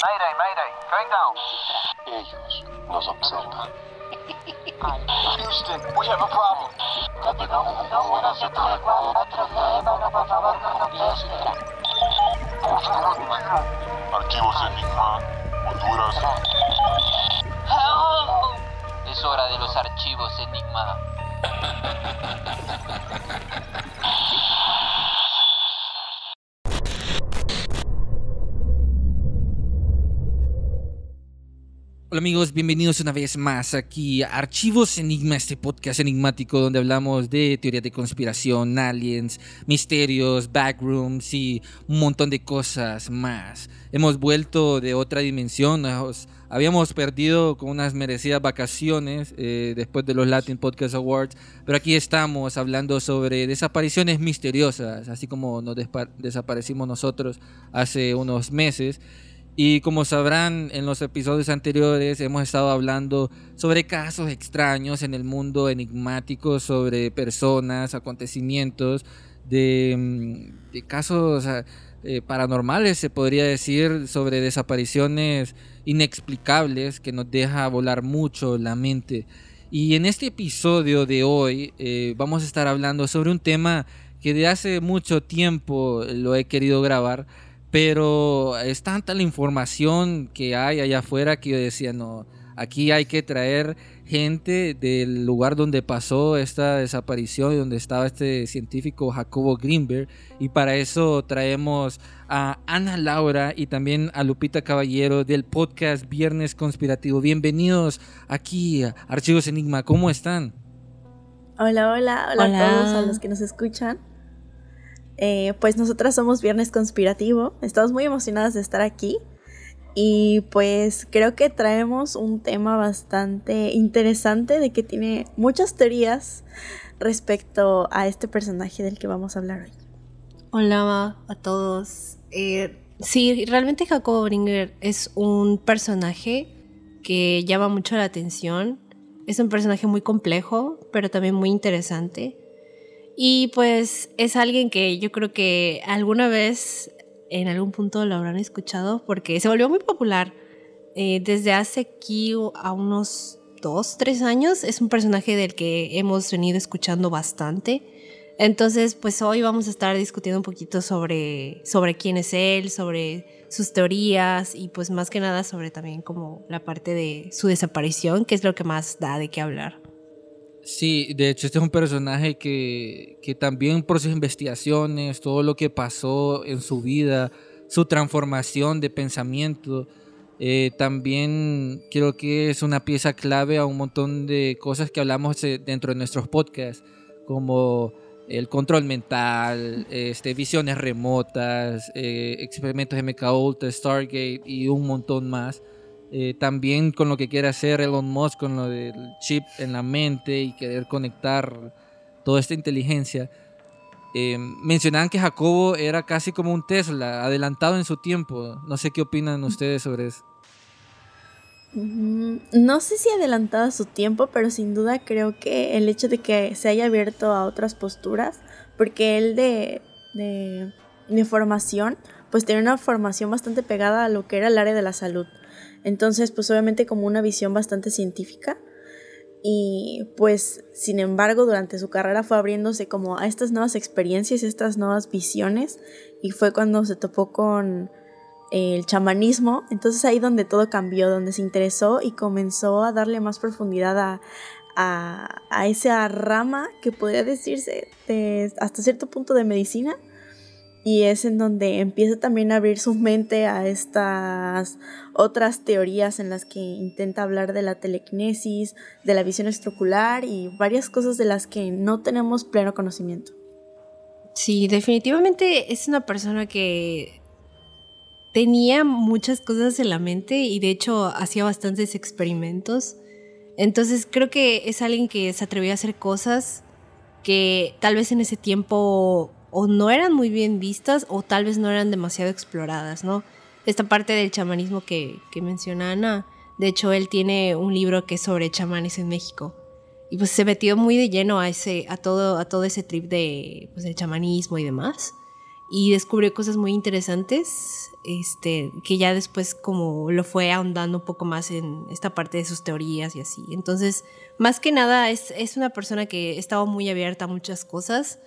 Mayday, mayday, going down. Ellos nos observan. Houston, we have a problem. Archivos Enigma, Honduras. Es hora de los archivos Enigma. Amigos, bienvenidos una vez más aquí a Archivos Enigma, este podcast enigmático donde hablamos de teoría de conspiración, aliens, misterios, backrooms y un montón de cosas más. Hemos vuelto de otra dimensión, nos habíamos perdido con unas merecidas vacaciones eh, después de los Latin Podcast Awards, pero aquí estamos hablando sobre desapariciones misteriosas, así como nos desaparecimos nosotros hace unos meses. Y como sabrán en los episodios anteriores hemos estado hablando sobre casos extraños en el mundo enigmático, sobre personas, acontecimientos, de, mm, de casos eh, paranormales, se podría decir, sobre desapariciones inexplicables que nos deja volar mucho la mente. Y en este episodio de hoy eh, vamos a estar hablando sobre un tema que de hace mucho tiempo lo he querido grabar, pero es tanta la información que hay allá afuera que yo decía, no, aquí hay que traer gente del lugar donde pasó esta desaparición y donde estaba este científico Jacobo Greenberg. Y para eso traemos a Ana Laura y también a Lupita Caballero del podcast Viernes Conspirativo. Bienvenidos aquí a Archivos Enigma, ¿cómo están? Hola, hola, hola, Hola. a todos a los que nos escuchan. Eh, pues nosotras somos Viernes Conspirativo. Estamos muy emocionadas de estar aquí. Y pues creo que traemos un tema bastante interesante de que tiene muchas teorías respecto a este personaje del que vamos a hablar hoy. Hola a todos. Eh, sí, realmente Jacobo Bringer es un personaje que llama mucho la atención. Es un personaje muy complejo, pero también muy interesante. Y pues es alguien que yo creo que alguna vez, en algún punto lo habrán escuchado, porque se volvió muy popular. Eh, desde hace aquí a unos dos, tres años, es un personaje del que hemos venido escuchando bastante. Entonces, pues hoy vamos a estar discutiendo un poquito sobre, sobre quién es él, sobre sus teorías y pues más que nada sobre también como la parte de su desaparición, que es lo que más da de qué hablar. Sí, de hecho este es un personaje que, que también por sus investigaciones, todo lo que pasó en su vida, su transformación de pensamiento, eh, también creo que es una pieza clave a un montón de cosas que hablamos eh, dentro de nuestros podcasts, como el control mental, este, visiones remotas, eh, experimentos MK Ultra, Stargate y un montón más. Eh, también con lo que quiere hacer Elon Musk, con lo del chip en la mente y querer conectar toda esta inteligencia. Eh, mencionaban que Jacobo era casi como un Tesla, adelantado en su tiempo. No sé qué opinan ustedes sobre eso. Mm, No sé si adelantado a su tiempo, pero sin duda creo que el hecho de que se haya abierto a otras posturas, porque él de, de, de formación, pues tiene una formación bastante pegada a lo que era el área de la salud. Entonces, pues obviamente como una visión bastante científica. Y pues, sin embargo, durante su carrera fue abriéndose como a estas nuevas experiencias, estas nuevas visiones. Y fue cuando se topó con el chamanismo. Entonces ahí donde todo cambió, donde se interesó y comenzó a darle más profundidad a, a, a esa rama que podría decirse de, hasta cierto punto de medicina. Y es en donde empieza también a abrir su mente a estas otras teorías en las que intenta hablar de la telequinesis, de la visión extraocular y varias cosas de las que no tenemos pleno conocimiento. Sí, definitivamente es una persona que tenía muchas cosas en la mente y de hecho hacía bastantes experimentos. Entonces creo que es alguien que se atrevió a hacer cosas que tal vez en ese tiempo o no eran muy bien vistas o tal vez no eran demasiado exploradas, ¿no? Esta parte del chamanismo que, que menciona Ana, de hecho él tiene un libro que es sobre chamanes en México y pues se metió muy de lleno a ese a todo a todo ese trip de pues, del chamanismo y demás y descubrió cosas muy interesantes, este, que ya después como lo fue ahondando un poco más en esta parte de sus teorías y así. Entonces, más que nada es, es una persona que estaba muy abierta a muchas cosas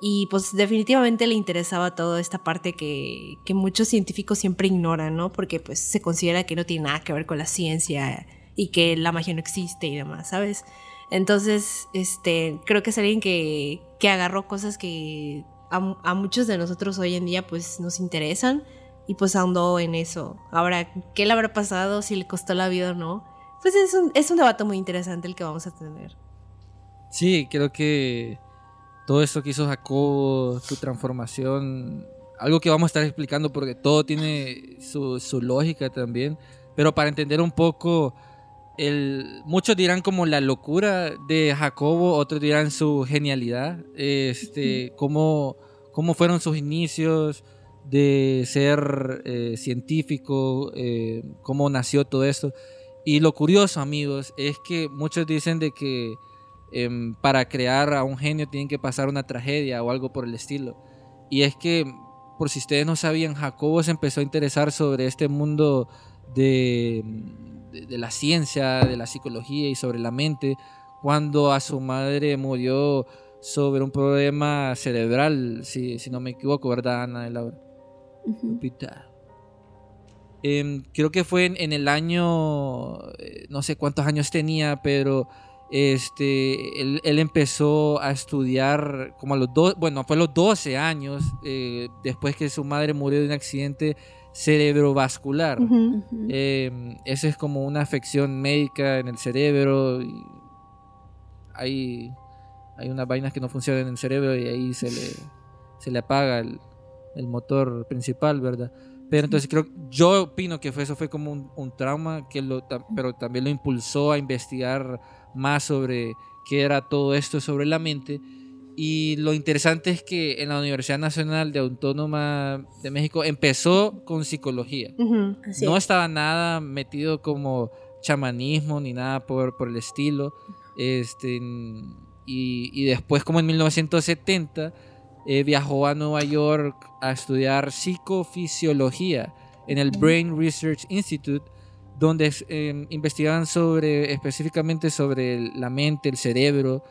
y pues definitivamente le interesaba toda esta parte que, que muchos científicos siempre ignoran, ¿no? Porque pues se considera que no tiene nada que ver con la ciencia y que la magia no existe y demás, ¿sabes? Entonces, este, creo que es alguien que, que agarró cosas que a, muchos de nosotros hoy en día pues nos interesan y pues ahondó en eso. Ahora, ¿qué le habrá pasado? Si le costó la vida o no. Pues es un, es un debate muy interesante el que vamos a tener. Sí, creo que todo eso que hizo Jacobo, su transformación, algo que vamos a estar explicando porque todo tiene su, su lógica también, pero para entender un poco, el, muchos dirán como la locura de Jacobo, otros dirán su genialidad, este, cómo, cómo fueron sus inicios de ser eh, científico, eh, cómo nació todo esto. Y lo curioso, amigos, es que muchos dicen de que em, para crear a un genio tienen que pasar una tragedia o algo por el estilo. Y es que, por si ustedes no sabían, Jacobo se empezó a interesar sobre este mundo de de, la ciencia, de la psicología y sobre la mente, cuando a su madre murió sobre un problema cerebral, si, si no me equivoco, ¿verdad, Ana de Laura? Em, creo que fue en, el año, eh, no sé cuántos años tenía, pero este, él, empezó a estudiar como a los dos, bueno, fue a los 12 años, eh, después que su madre murió de un accidente cerebrovascular. Eh, eso es como una afección médica en el cerebro. hay, hay unas vainas que no funcionan en el cerebro y ahí se le, se le apaga el, motor principal, ¿verdad? Pero entonces creo, yo opino que fue, eso fue como un, trauma, que lo, pero también lo impulsó a investigar más sobre qué era todo esto sobre la mente y lo interesante es que en la Universidad Nacional de Autónoma de México empezó con psicología. no estaba nada metido como chamanismo ni nada por, por el estilo. Este, y, después, como en 1970, eh, viajó a Nueva York a estudiar psicofisiología en el Brain Research Institute, donde eh, investigaban sobre, específicamente sobre la mente, el cerebro,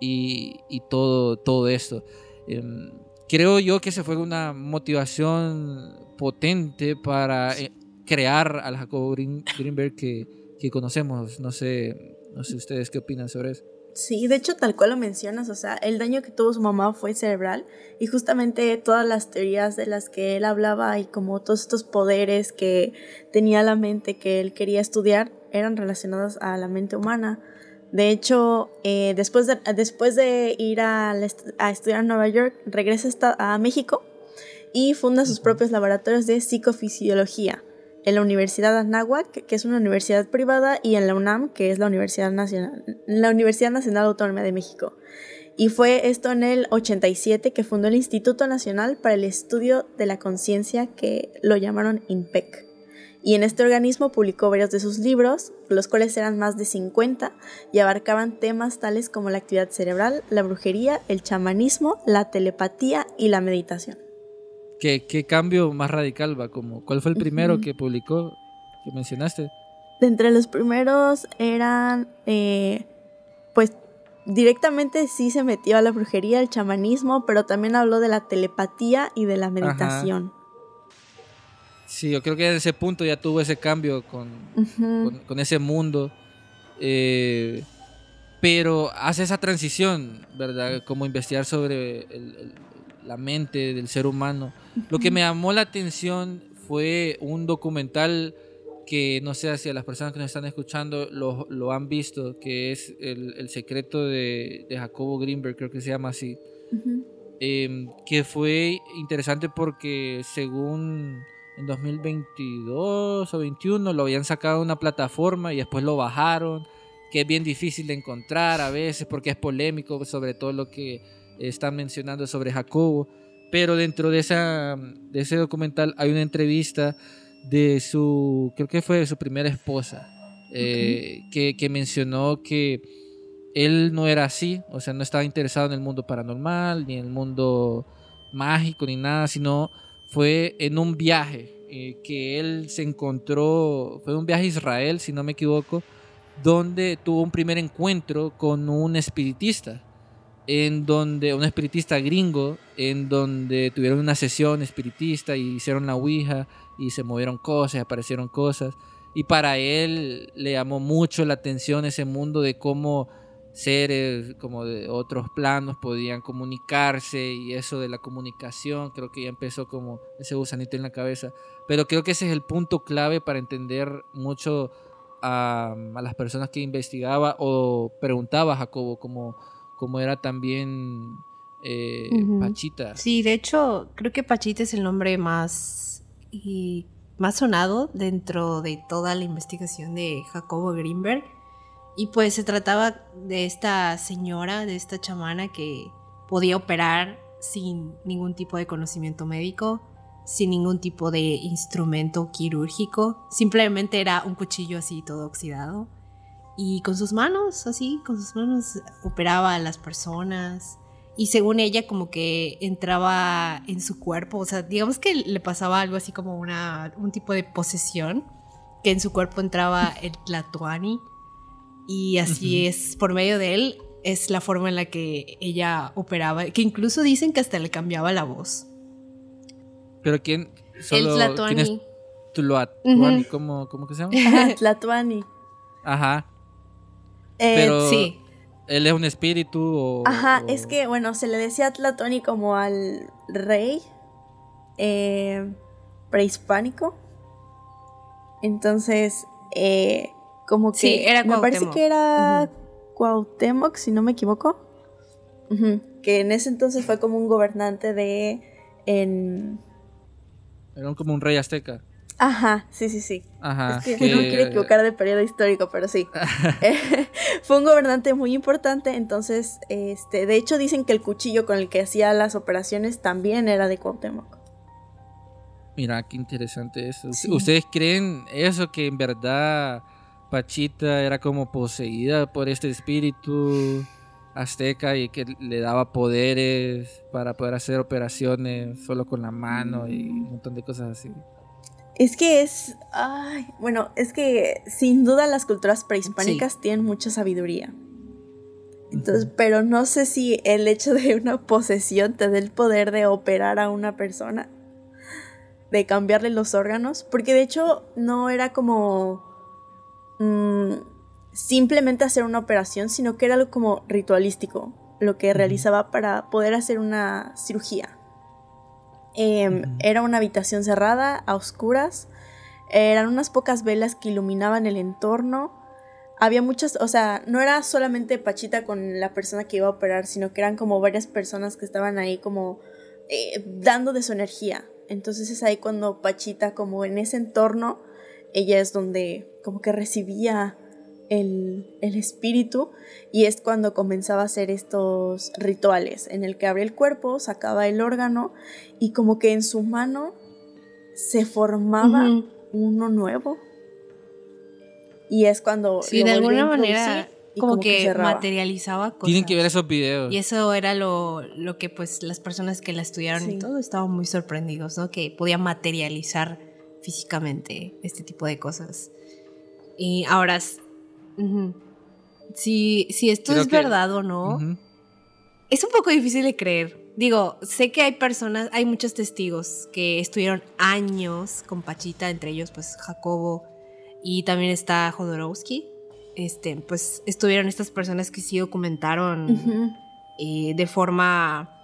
y, todo, todo esto. Em, creo yo que se fue una motivación potente para eh, crear al Jacobo Greenberg que, que, conocemos. No sé, no sé ustedes qué opinan sobre eso. Sí, de hecho, tal cual lo mencionas, o sea, el daño que tuvo su mamá fue cerebral y justamente todas las teorías de las que él hablaba y como todos estos poderes que tenía la mente que él quería estudiar eran relacionados a la mente humana. De hecho, eh, después, de, después de ir a, estudiar en Nueva York, regresa a México y funda sus propios laboratorios de psicofisiología en la Universidad Anáhuac, que es una universidad privada, y en la UNAM, que es la Universidad Nacional, la Universidad Nacional Autónoma de México. Y fue esto en el 87 que fundó el Instituto Nacional para el Estudio de la Conciencia, que lo llamaron INPEC y en este organismo publicó varios de sus libros, los cuales eran más de 50 y abarcaban temas tales como la actividad cerebral, la brujería, el chamanismo, la telepatía y la meditación. ¿Qué, qué cambio más radical va? Como, ¿Cuál fue el primero que publicó, que mencionaste? De entre los primeros eran, eh, pues directamente sí se metió a la brujería, el chamanismo, pero también habló de la telepatía y de la meditación. Sí, yo creo que en ese punto ya tuvo ese cambio con, con, ese mundo. Eh, pero hace esa transición, ¿verdad? Como investigar sobre la mente del ser humano. Lo que me llamó la atención fue un documental que no sé si a las personas que nos están escuchando lo, lo han visto, que es El, secreto de, de, Jacobo Greenberg, creo que se llama así. Em, que fue interesante porque según en 2022 o 21 lo habían sacado a una plataforma y después lo bajaron, que es bien difícil de encontrar a veces porque es polémico sobre todo lo que están mencionando sobre Jacobo. Pero dentro de, esa, de ese documental hay una entrevista de su, creo que fue de su primera esposa, eh, que, que mencionó que él no era así, o sea, no estaba interesado en el mundo paranormal ni en el mundo mágico ni nada, sino fue en un viaje eh, que él se encontró, fue un viaje a Israel, si no me equivoco, donde tuvo un primer encuentro con un espiritista, en donde, un espiritista gringo, en donde tuvieron una sesión espiritista y hicieron la Ouija y se movieron cosas, aparecieron cosas. Y para él le llamó mucho la atención ese mundo de cómo seres como de otros planos podían comunicarse y eso de la comunicación, creo que ya empezó como ese gusanito en la cabeza. Pero creo que ese es el punto clave para entender mucho a, las personas que investigaba o preguntaba Jacobo, como, como era también eh. Pachita. Sí, de hecho, creo que Pachita es el nombre más, y más sonado dentro de toda la investigación de Jacobo Greenberg. Y pues se trataba de esta señora, de esta chamana que podía operar sin ningún tipo de conocimiento médico, sin ningún tipo de instrumento quirúrgico. Simplemente era un cuchillo así todo oxidado. Y con sus manos, así, con sus manos operaba a las personas. Y según ella, como que entraba en su cuerpo. O sea, digamos que le pasaba algo así como una, un tipo de posesión. Que en su cuerpo entraba el Tlatoani. Y así Ujú. es, por medio de él, es la forma en la que ella operaba. Que incluso dicen que hasta le cambiaba la voz. Pero quién el solo Tlatoani. ¿quién es Tlatoani? Ujú. ¿Cómo, ¿Cómo que se llama? Ajá, Tlatuani. Ajá. Eh, Pero Sí. él es un espíritu o Ajá, o- es que, bueno, se le decía Tlatuani como al rey eh, prehispánico. Entonces, eh, como que. Sí, era Me parece que era. Cuauhtémoc, si no me equivoco. Que en ese entonces fue como un gobernante de. En... era como un rey azteca. Ajá, sí, sí, sí. Ajá. Es que que- no quiero equivocar de periodo histórico, pero sí. Eh, fue un gobernante muy importante, entonces, este, de hecho dicen que el cuchillo con el que hacía las operaciones también era de Cuauhtémoc. Mira, qué interesante eso. Sí. ¿Ustedes creen eso que en verdad Pachita era como poseída por este espíritu azteca y que le daba poderes para poder hacer operaciones solo con la mano y un montón de cosas así? Es que es, ay, bueno, es que sin duda las culturas prehispánicas tienen mucha sabiduría. Entonces, pero no sé si el hecho de una posesión te dé el poder de operar a una persona, de cambiarle los órganos, porque de hecho no era como mm, simplemente hacer una operación, sino que era algo como ritualístico, lo que realizaba para poder hacer una cirugía. Em. Era una habitación cerrada, a oscuras. Eran unas pocas velas que iluminaban el entorno. Había muchas, o sea, no era solamente Pachita con la persona que iba a operar, sino que eran como varias personas que estaban ahí como eh, dando de su energía. Entonces es ahí cuando Pachita, como en ese entorno, ella es donde como que recibía el, el espíritu y es cuando comenzaba a hacer estos rituales en el que abría el cuerpo, sacaba el órgano y como que en su mano se formaba uno nuevo. Y es cuando Sí, lo de alguna manera como, que, materializaba cosas. Tienen que ver esos videos. Y eso era lo, lo que pues las personas que la estudiaron Sí. y todo estaban muy sorprendidos, ¿no? Que podía materializar físicamente este tipo de cosas. Y ahora, si, si esto Creo es que- verdad o no, es un poco difícil de creer. Digo, sé que hay personas, hay muchos testigos que estuvieron años con Pachita, entre ellos pues Jacobo y también está Jodorowsky. Este, pues estuvieron estas personas que sí documentaron eh, de forma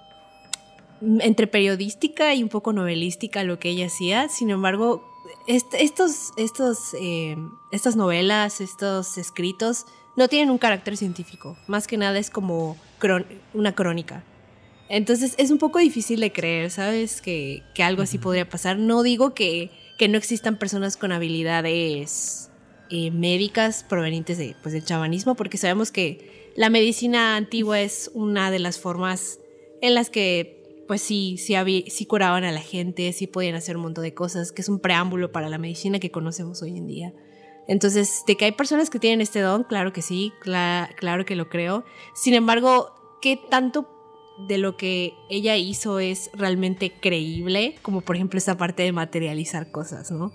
entre periodística y un poco novelística lo que ella hacía. Sin embargo, est- estos, estos, eh, estas novelas, estos escritos, no tienen un carácter científico. Más que nada es como una crónica. Entonces es un poco difícil de creer, ¿sabes? Que, que algo así podría pasar. No digo que, que no existan personas con habilidades eh, médicas provenientes de, pues, del chamanismo, porque sabemos que la medicina antigua es una de las formas en las que, pues sí, sí, había- sí curaban a la gente, sí podían hacer un montón de cosas, que es un preámbulo para la medicina que conocemos hoy en día. Entonces, de que hay personas que tienen este don, claro que sí, cla- claro que lo creo. Sin embargo, ¿qué tanto de lo que ella hizo es realmente creíble, como por ejemplo esa parte de materializar cosas, ¿no?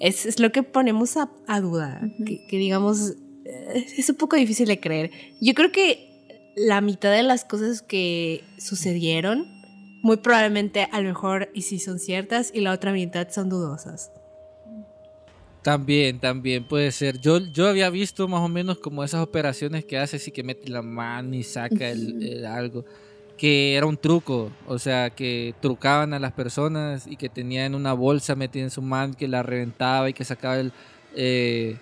Es, es lo que ponemos a, a duda, que digamos, eh, es un poco difícil de creer. Yo creo que la mitad de las cosas que sucedieron, muy probablemente a lo mejor y sí son ciertas y la otra mitad son dudosas. También, también puede ser. Yo, yo había visto más o menos como esas operaciones que hace así que mete la mano y saca el algo. Que era un truco, o sea, que trucaban a las personas y que tenían una bolsa metida en su mano que la reventaba y que sacaba el eh,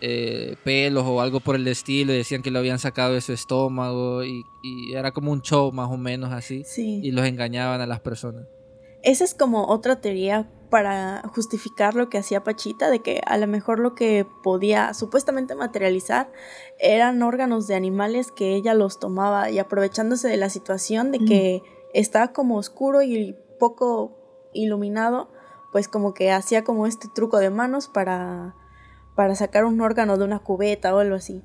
eh, pelos o algo por el estilo. Y decían que lo habían sacado de su estómago y, y era como un show más o menos así. Sí. Y los engañaban a las personas. Esa es como otra teoría para justificar lo que hacía Pachita, de que a lo mejor lo que podía supuestamente materializar eran órganos de animales que ella los tomaba y aprovechándose de la situación de que estaba como oscuro y poco iluminado, pues como que hacía como este truco de manos para, para sacar un órgano de una cubeta o algo así.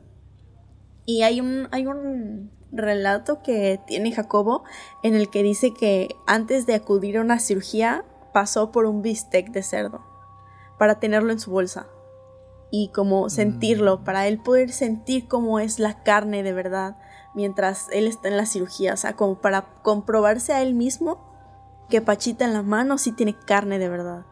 Y hay un, hay un relato que tiene Jacobo en el que dice que antes de acudir a una cirugía pasó por un bistec de cerdo para tenerlo en su bolsa y como sentirlo, para él poder sentir cómo es la carne de verdad mientras él está en la cirugía, o sea, como para comprobarse a él mismo que Pachita en la mano sí tiene carne de verdad.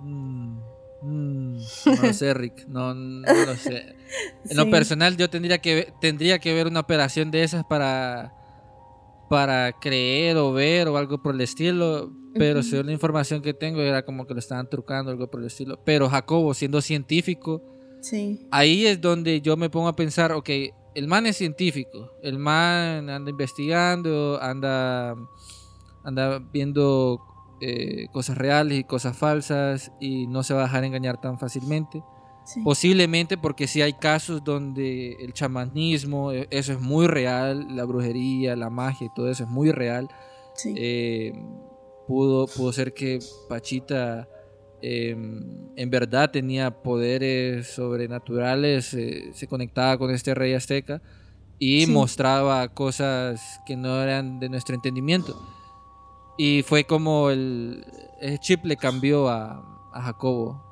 Mm, mm, no lo sé, Rick. No, no lo sé. En lo personal, yo tendría que, tendría que ver una operación de esas para, para creer o ver o algo por el estilo. Pero Ujú. según la información que tengo, era como que lo estaban trucando, algo por el estilo. Pero Jacobo, siendo científico, Sí. ahí es donde yo me pongo a pensar, ok, el man es científico, el man anda investigando, anda, anda viendo eh, cosas reales y cosas falsas y no se va a dejar engañar tan fácilmente. sí. Posiblemente porque sí hay casos donde el chamanismo, eh, eso es muy real, la brujería, la magia y todo eso es muy real. sí. Eh, pudo, pudo ser que Pachita eh, en verdad tenía poderes sobrenaturales, eh, se conectaba con este rey azteca y Sí. mostraba cosas que no eran de nuestro entendimiento. Y fue como el, el chip le cambió a, a Jacobo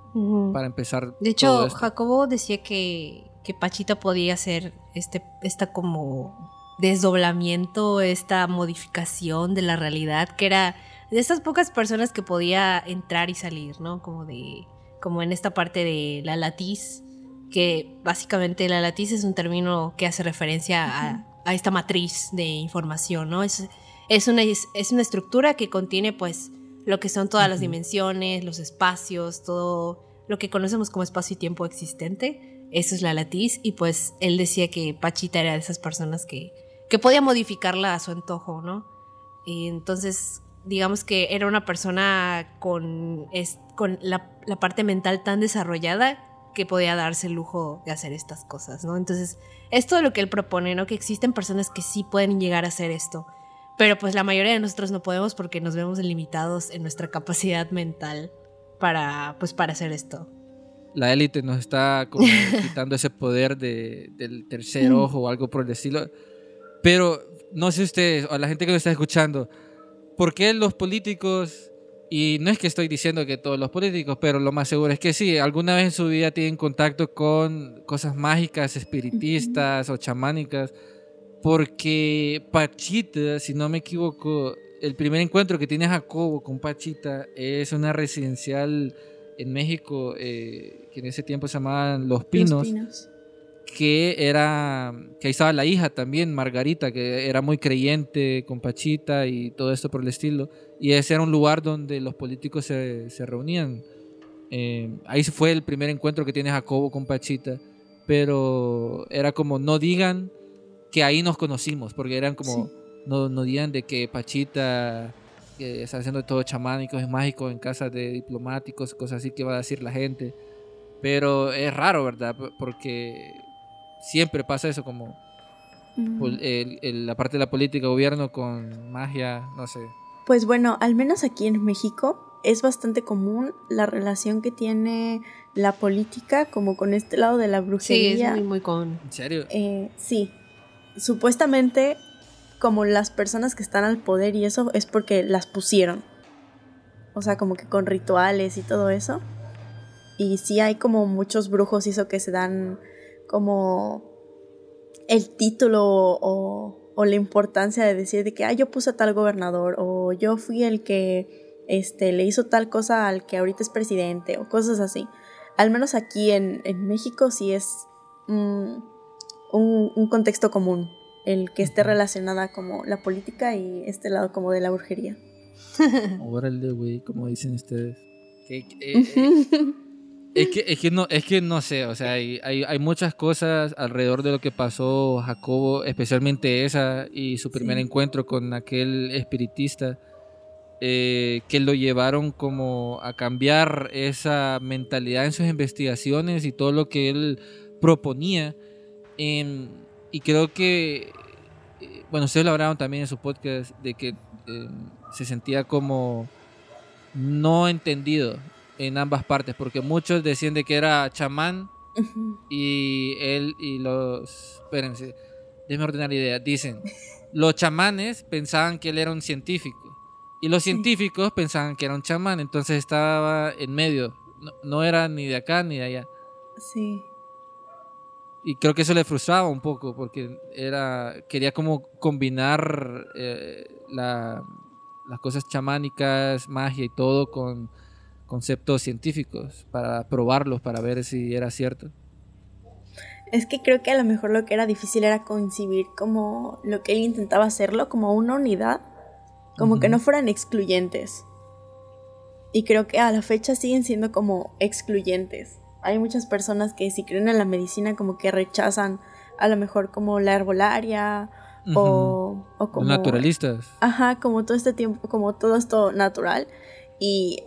para empezar. De hecho. Jacobo decía que, que Pachita podía hacer este, esta como desdoblamiento, esta modificación de la realidad, que era de estas pocas personas que podía entrar y salir, ¿no? Como de, como en esta parte de la latiz, que básicamente la latiz es un término que hace referencia a, a esta matriz de información, ¿no? Es, es, una, es, es una estructura que contiene pues lo que son todas las dimensiones, los espacios, todo lo que conocemos como espacio y tiempo existente. Eso es la latiz y pues él decía que Pachita era de esas personas que, que podía modificarla a su antojo, ¿no? Y entonces, digamos que era una persona con, es, con la, la parte mental tan desarrollada que podía darse el lujo de hacer estas cosas, ¿no? Entonces, es todo lo que él propone, ¿no? Que existen personas que sí pueden llegar a hacer esto, pero pues la mayoría de nosotros no podemos porque nos vemos limitados en nuestra capacidad mental para, pues, para hacer esto. la élite nos está como quitando ese poder de, del tercer ojo o algo por el estilo. Pero no sé ustedes, o la gente que nos está escuchando, ¿por qué los políticos, y no es que estoy diciendo que todos los políticos, pero lo más seguro es que sí, alguna vez en su vida tienen contacto con cosas mágicas, espiritistas o chamánicas? Porque Pachita, si no me equivoco, el primer encuentro que tiene Jacobo con Pachita es una residencial en México, eh, que en ese tiempo se llamaban Los Pinos, Los pinos. que era, que ahí estaba la hija también, Margarita, que era muy creyente con Pachita y todo esto por el estilo, y ese era un lugar donde los políticos se, se reunían. Eh, ahí fue el primer encuentro que tiene Jacobo con Pachita, pero era como, no digan que ahí nos conocimos, porque eran como, Sí. no, no digan de que Pachita que está haciendo todo chamánico, es mágico en casas de diplomáticos, cosas así que va a decir la gente. Pero es raro, ¿verdad? Porque siempre pasa eso como pol- el- el- la parte de la política, gobierno con magia, no sé. Pues bueno, al menos aquí en México es bastante común la relación que tiene la política como con este lado de la Sí, brujería. es muy, muy común. ¿En serio? Eh, sí, supuestamente como las personas que están al poder y eso es porque las pusieron. O sea, como que con rituales y todo eso. Y sí hay como muchos brujos y eso que se dan como el título o, la importancia de decir de que, ah, yo puse a tal gobernador o yo fui el que este, le hizo tal cosa al que ahorita es presidente o cosas así. Al menos aquí en, en México sí es mm, un, un contexto común el que esté relacionada como la política y este lado como de la brujería. Órale, güey, como dicen ustedes. Eh, eh, es, que, es, que no, es que no sé, o sea, hay, hay, hay muchas cosas alrededor de lo que pasó Jacobo, especialmente esa y su primer Sí. encuentro con aquel espiritista, eh, que lo llevaron como a cambiar esa mentalidad en sus investigaciones y todo lo que él proponía. Em, y creo que, eh, bueno, ustedes lo hablaron también en su podcast, de que eh, se sentía como no entendido en ambas partes, porque muchos decían de que era chamán y él y los... Espérense, déjenme ordenar la idea. Dicen, los chamanes pensaban que él era un científico y los Sí. científicos pensaban que era un chamán, entonces estaba en medio, no, no era ni de acá ni de allá. Sí. Y creo que eso le frustraba un poco porque era quería como combinar eh, la- las cosas chamánicas, magia y todo con conceptos científicos para probarlos, para ver si era cierto. Es que creo que a lo mejor lo que era difícil era concebir como lo que él intentaba hacerlo como una unidad, como que no fueran excluyentes. Y creo que a la fecha siguen siendo como excluyentes. Hay muchas personas que si creen en la medicina como que rechazan a lo mejor como la herbolaria o, o como... naturalistas. Ajá, como todo este tiempo, como todo esto natural. Y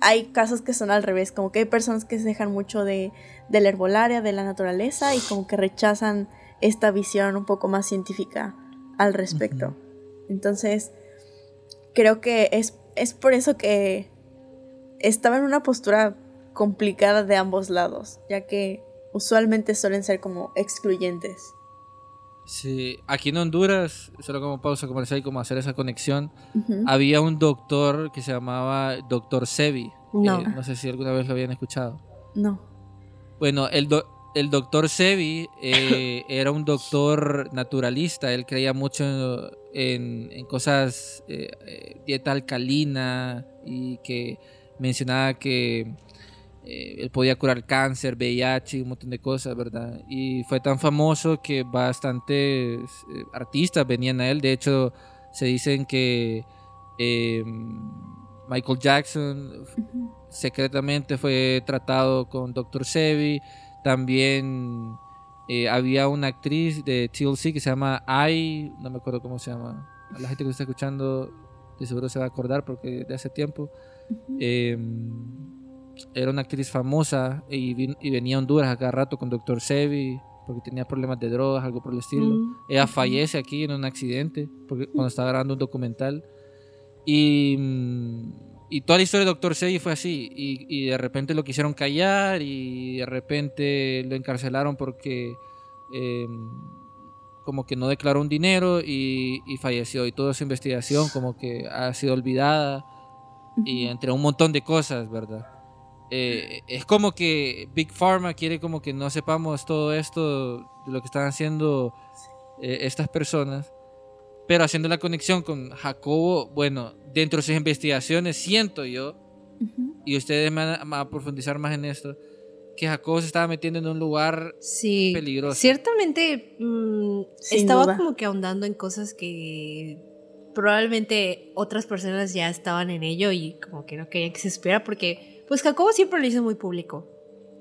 hay casos que son al revés, como que hay personas que se dejan mucho de, de la herbolaria, de la naturaleza, y como que rechazan esta visión un poco más científica al respecto. Entonces, creo que es, es por eso que estaba en una postura complicada de ambos lados, ya que usualmente suelen ser como excluyentes. Sí, aquí en Honduras, solo como pausa comercial y como hacer esa conexión, había un doctor que se llamaba Doctor Sebi. No. Eh, no sé si alguna vez lo habían escuchado. No. Bueno, el, do- el doctor Sebi eh, era un doctor naturalista. Él creía mucho en, en cosas, eh, eh, dieta alcalina y que mencionaba que eh, él podía curar cáncer, VIH un montón de cosas, ¿verdad? Y fue tan famoso que bastantes eh, artistas venían a él. De hecho, se dicen que eh, Michael Jackson secretamente fue tratado con Dr. Sebi. También eh, había una actriz de TLC que se llama Ai, no me acuerdo cómo se llama. A la gente que está escuchando de seguro se va a acordar porque de hace tiempo. Eh, era una actriz famosa y, vin- y venía a Honduras a cada rato con Dr. Sebi porque tenía problemas de drogas, algo por el estilo. Mm. Ella fallece aquí en un accidente porque cuando estaba grabando un documental. Y, mm, y toda la historia de Dr. Sebi fue así. Y, y de repente lo quisieron callar y de repente lo encarcelaron porque eh, como que no declaró un dinero y, y falleció. Y toda esa investigación como que ha sido olvidada y entre un montón de cosas, ¿verdad? Eh, es como que Big Pharma quiere como que no sepamos todo esto de lo que están haciendo eh, estas personas, pero haciendo la conexión con Jacobo, bueno, dentro de sus investigaciones siento yo, y ustedes me van a, van a profundizar más en esto, que Jacobo se estaba metiendo en un lugar Sí, Peligroso. ciertamente mm, estaba duda. como que ahondando en cosas que probablemente otras personas ya estaban en ello y como que no querían que se supiera porque pues Jacobo siempre lo hizo muy público.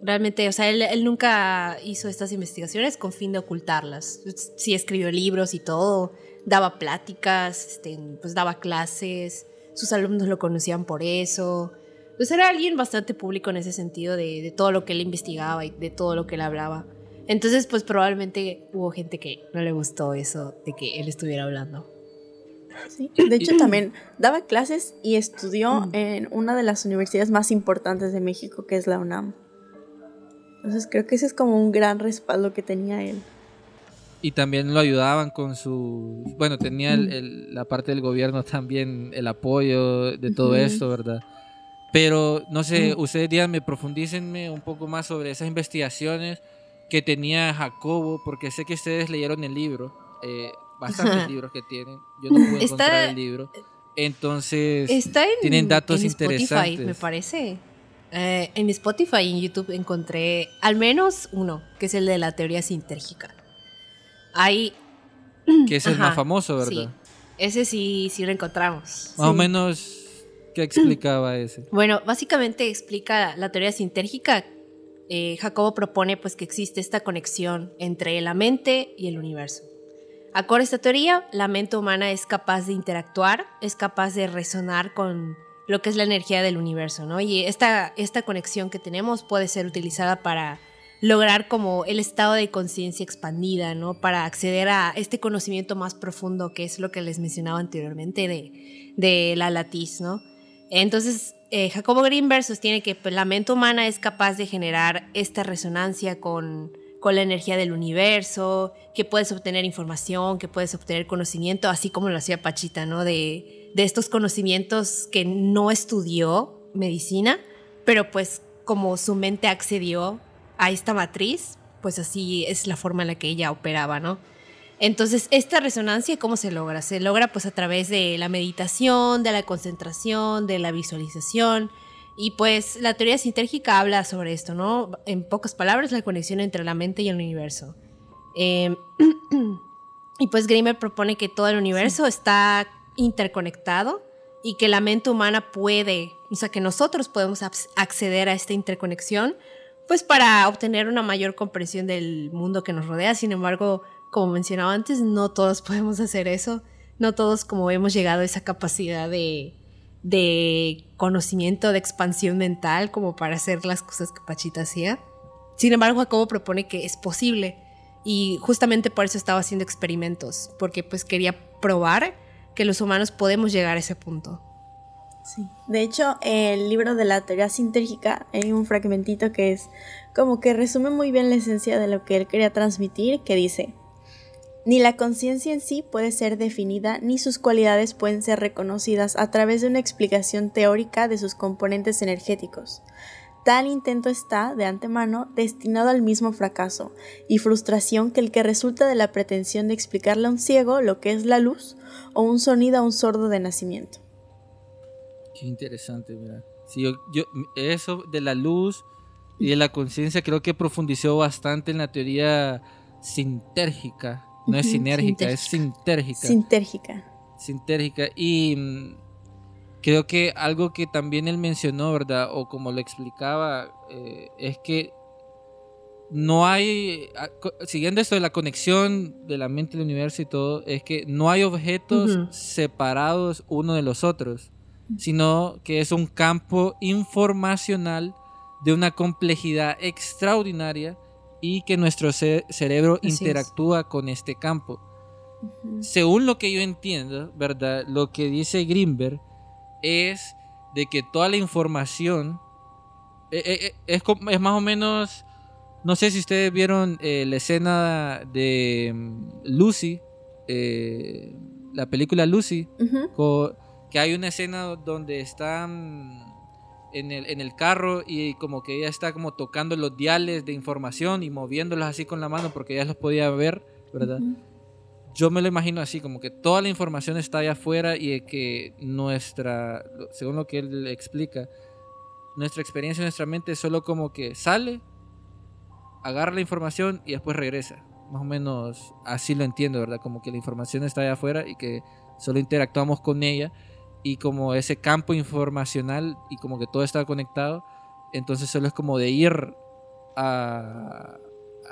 Realmente, o sea, él, él nunca hizo estas investigaciones con fin de ocultarlas. Sí escribió libros y todo, daba pláticas, este, pues daba clases, sus alumnos lo conocían por eso. Pues era alguien bastante público en ese sentido de, de todo lo que él investigaba y de todo lo que él hablaba. Entonces, pues probablemente hubo gente que no le gustó eso de que él estuviera hablando. Sí. De hecho, también daba clases y estudió Mm. en una de las universidades más importantes de México, que es la UNAM. Entonces creo que ese es como un gran respaldo que tenía él. Y también lo ayudaban con su... Bueno, tenía el- Mm. el- la parte del gobierno también, el apoyo de todo esto, ¿verdad? Pero, no sé, Mm. ustedes díganme, profundícenme un poco más sobre esas investigaciones que tenía Jacobo, porque sé que ustedes leyeron el libro, eh, bastantes Ajá. libros que tienen. Yo no pude encontrar el libro. Entonces, Está en, tienen datos en Spotify, interesantes. me parece. Eh, en Spotify y en YouTube encontré al menos uno, que es el de la teoría sintérgica. Hay... que es el Ajá, más famoso, ¿verdad? Sí, ese sí, sí lo encontramos. Más o menos, ¿qué explicaba ese? Bueno, básicamente explica la teoría sintérgica. Eh, Jacobo propone pues que existe esta conexión entre la mente y el universo. Acorde a esta teoría, la mente humana es capaz de interactuar, es capaz de resonar con lo que es la energía del universo, ¿no? Y esta, esta conexión que tenemos puede ser utilizada para lograr como el estado de conciencia expandida, ¿no? Para acceder a este conocimiento más profundo que es lo que les mencionaba anteriormente de, de la latiz, ¿no? Entonces, eh, Jacobo Greenberg sostiene que pues, la mente humana es capaz de generar esta resonancia con, con la energía del universo, que puedes obtener información, que puedes obtener conocimiento, así como lo hacía Pachita, ¿no? De, de estos conocimientos que no estudió medicina, pero pues como su mente accedió a esta matriz, pues así es la forma en la que ella operaba, ¿no? Entonces, esta resonancia, ¿cómo se logra? Se logra pues a través de la meditación, de la concentración, de la visualización. Y pues la teoría sintérgica habla sobre esto, ¿no? En pocas palabras, la conexión entre la mente y el universo. Eh, y pues Greimer propone que todo el universo está interconectado y que la mente humana puede, o sea, que nosotros podemos acceder a esta interconexión, pues para obtener una mayor comprensión del mundo que nos rodea. Sin embargo, como mencionaba antes, no todos podemos hacer eso. No todos como hemos llegado a esa capacidad de, de conocimiento, de expansión mental, como para hacer las cosas que Pachita hacía. Sin embargo, Jacobo propone que es posible. Y justamente por eso estaba haciendo experimentos, porque pues quería probar que los humanos podemos llegar a ese punto. Sí. De hecho, el libro de la teoría sintérgica hay un fragmentito que es como que resume muy bien la esencia de lo que él quería transmitir, que dice, ni la conciencia en sí puede ser definida, ni sus cualidades pueden ser reconocidas a través de una explicación teórica de sus componentes energéticos. Tal intento está, de antemano, destinado al mismo fracaso y frustración que el que resulta de la pretensión de explicarle a un ciego lo que es la luz o un sonido a un sordo de nacimiento. Qué interesante, mira. Sí, yo- eso de la luz y de la conciencia creo que profundizó bastante en la teoría sintérgica. No es sinérgica, es sintérgica. Sintérgica. sintérgica. Y mm, creo que algo que también él mencionó, ¿verdad? O como lo explicaba, eh, es que no hay, a- co- siguiendo esto de la conexión de la mente del universo y todo, es que no hay objetos separados uno de los otros, sino que es un campo informacional de una complejidad extraordinaria y que nuestro ce- cerebro Así es. interactúa con este campo según lo que yo entiendo, ¿verdad? Lo que dice Greenberg es de que toda la información eh, eh, eh, es, más o menos, no sé si ustedes vieron eh, la escena de mm, Lucy, eh, la película Lucy, que hay una escena donde están en el, en el carro y como que ella está como tocando los diales de información y moviéndolos así con la mano porque ella los podía ver, ¿verdad? Ujú. yo me lo imagino así, como que toda la información está allá afuera y que nuestra, según lo que él explica, nuestra experiencia, nuestra mente solo como que sale, agarra la información y después regresa. Más o menos así lo entiendo, ¿verdad? Como que la información está allá afuera y que solo interactuamos con ella y como ese campo informacional y como que todo está conectado, entonces solo es como de ir a,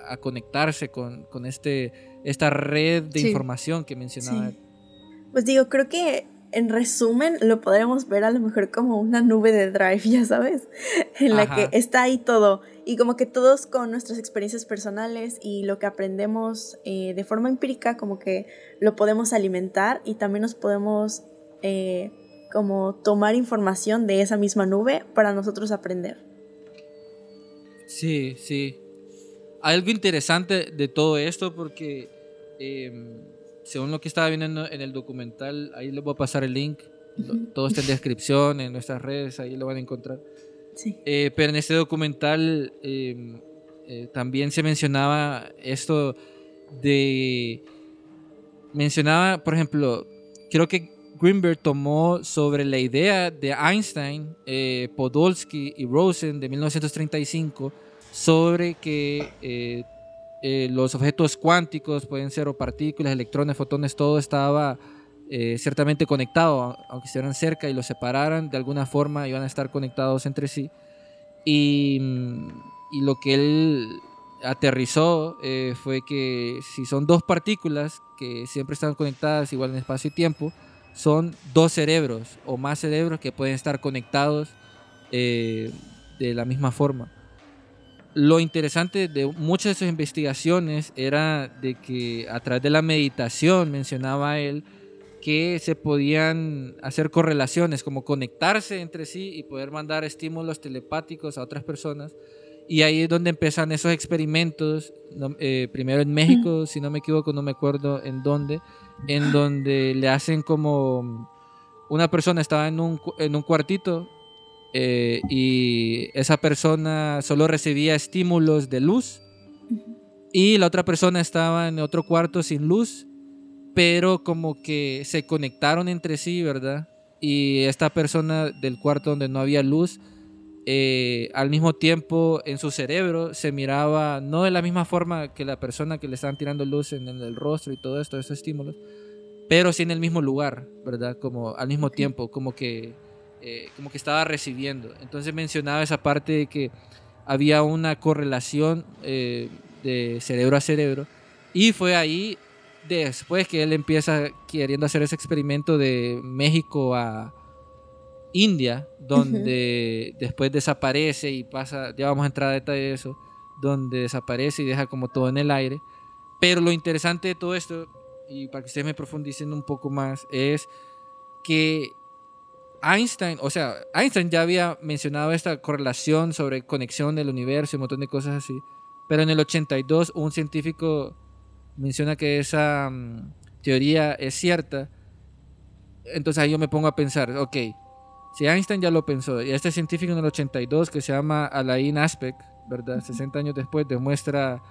a conectarse con, con este, esta red de Sí. información que mencionaba. Sí. Pues digo, creo que en resumen lo podremos ver a lo mejor como una nube de drive, ya sabes, en la Ajá. que está ahí todo y como que todos con nuestras experiencias personales y lo que aprendemos eh, de forma empírica como que lo podemos alimentar y también nos podemos eh, como tomar información de esa misma nube para nosotros aprender. Sí, sí. Algo interesante de todo esto porque em, según lo que estaba viendo en, el documental, ahí les voy a pasar el link. Todo está en descripción, en nuestras redes, ahí lo van a encontrar. Sí. Eh, pero en este documental eh, eh, también se mencionaba esto de... Mencionaba, por ejemplo, creo que Greenberg tomó sobre la idea de Einstein, eh, Podolsky y Rosen de 1935 sobre que eh, eh, los objetos cuánticos pueden ser partículas, electrones, fotones, todo estaba ciertamente conectado, aunque estuvieran cerca y los separaran, de alguna forma iban a estar conectados entre sí. Y, mm, y lo que él aterrizó fue que si son dos partículas que siempre están conectadas igual en espacio y tiempo, son dos cerebros o más cerebros que pueden estar conectados eh, de la misma forma. Lo interesante de muchas de sus investigaciones era de que a través de la meditación, mencionaba él, que se podían hacer correlaciones, como conectarse entre sí y poder mandar estímulos telepáticos a otras personas. Y ahí es donde empiezan esos experimentos, eh, primero en México, si no me equivoco, no me acuerdo en dónde, en donde le hacen como una persona estaba en un, en un cuartito eh, y esa persona solo recibía estímulos de luz y la otra persona estaba en otro cuarto sin luz, pero como que se conectaron entre sí, ¿verdad? Y esta persona del cuarto donde no había luz, eh, al mismo tiempo en su cerebro se miraba no de la misma forma que la persona que le estaban tirando luz en, el rostro y todo esto, esos estímulos, pero sí en el mismo lugar, ¿verdad? Como al mismo tiempo, como que, eh, como que estaba recibiendo. Entonces mencionaba esa parte de que había una correlación eh, de cerebro a cerebro y fue ahí después que él empieza queriendo hacer ese experimento de México a India, donde después desaparece y pasa, ya vamos a entrar a detalle de eso, donde desaparece y deja como todo en el aire. Pero lo interesante de todo esto, y para que ustedes me profundicen un poco más, es que Einstein, o sea, Einstein ya había mencionado esta correlación sobre conexión del universo y un montón de cosas así, pero en el 82 un científico menciona que esa mm, teoría es cierta, entonces ahí yo me pongo a pensar, ok, si Einstein ya lo pensó, y este científico en el 82 que se llama Alain Aspect, ¿verdad? 60 años después demuestra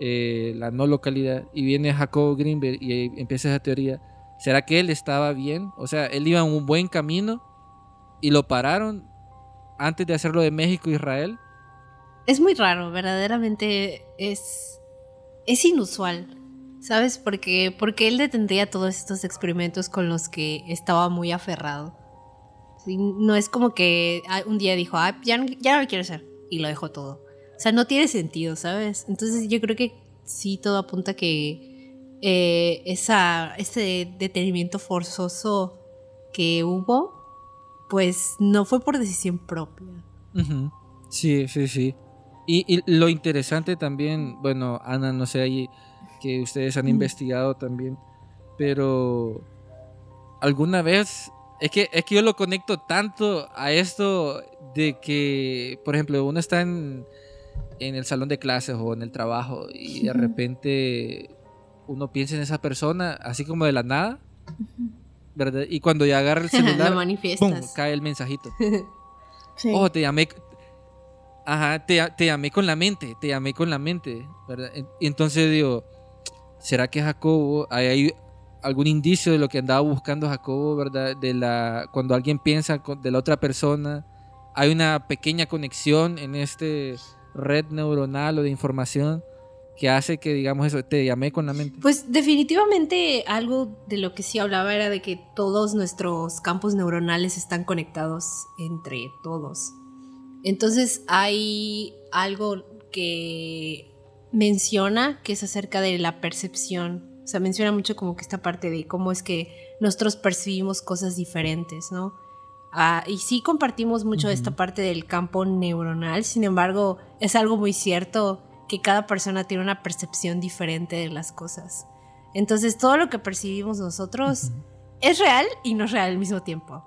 eh, la no localidad y viene Jacob Greenberg y empieza esa teoría. ¿Será que él estaba bien? O sea, él iba en un buen camino y lo pararon antes de hacerlo de México Israel. Es muy raro, verdaderamente es, es inusual, ¿sabes? Porque, porque él detendría todos estos experimentos con los que estaba muy aferrado. Sí, no es como que ah, un día dijo, ah, ya, no- ya no lo quiero hacer, y lo dejó todo. O sea, no tiene sentido, ¿sabes? Entonces yo creo que sí, todo apunta que eh, esa, ese detenimiento forzoso que hubo, pues no fue por decisión propia. Sí, sí, sí. Y, y lo interesante también, bueno, Ana, no sé ahí que ustedes han investigado también, pero alguna vez es que es que yo lo conecto tanto a esto de que, por ejemplo, uno está en, en el salón de clases o en el trabajo y de repente uno piensa en esa persona así como de la nada, ¿verdad? Y cuando ya agarra el celular, ¡pum! cae el mensajito. Sí. Oh, te llamé. Ajá, te, te llamé con la mente, te llamé con la mente, ¿verdad? Y entonces digo, ¿será que Jacobo, hay algún indicio de lo que andaba buscando Jacobo, ¿verdad? De la, cuando alguien piensa de la otra persona, hay una pequeña conexión en este red neuronal o de información que hace que, digamos eso, te llamé con la mente. Pues definitivamente algo de lo que sí hablaba era de que todos nuestros campos neuronales están conectados entre todos. Entonces hay algo que menciona que es acerca de la percepción. O sea, menciona mucho como que esta parte de cómo es que nosotros percibimos cosas diferentes, ¿no? Ah, y sí compartimos mucho Ujú. esta parte del campo neuronal, sin embargo, es algo muy cierto que cada persona tiene una percepción diferente de las cosas. Entonces, todo lo que percibimos nosotros Ujú. es real y no es real al mismo tiempo.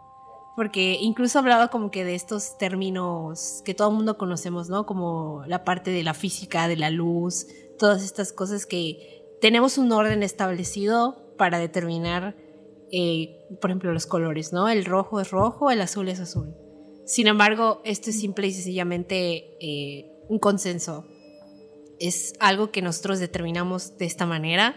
Porque incluso hablaba como que de estos términos que todo el mundo conocemos, ¿no? Como la parte de la física, de la luz, todas estas cosas que tenemos un orden establecido para determinar, eh, por ejemplo, los colores, ¿no? El rojo es rojo, el azul es azul. Sin embargo, esto es simple y sencillamente eh, un consenso. Es algo que nosotros determinamos de esta manera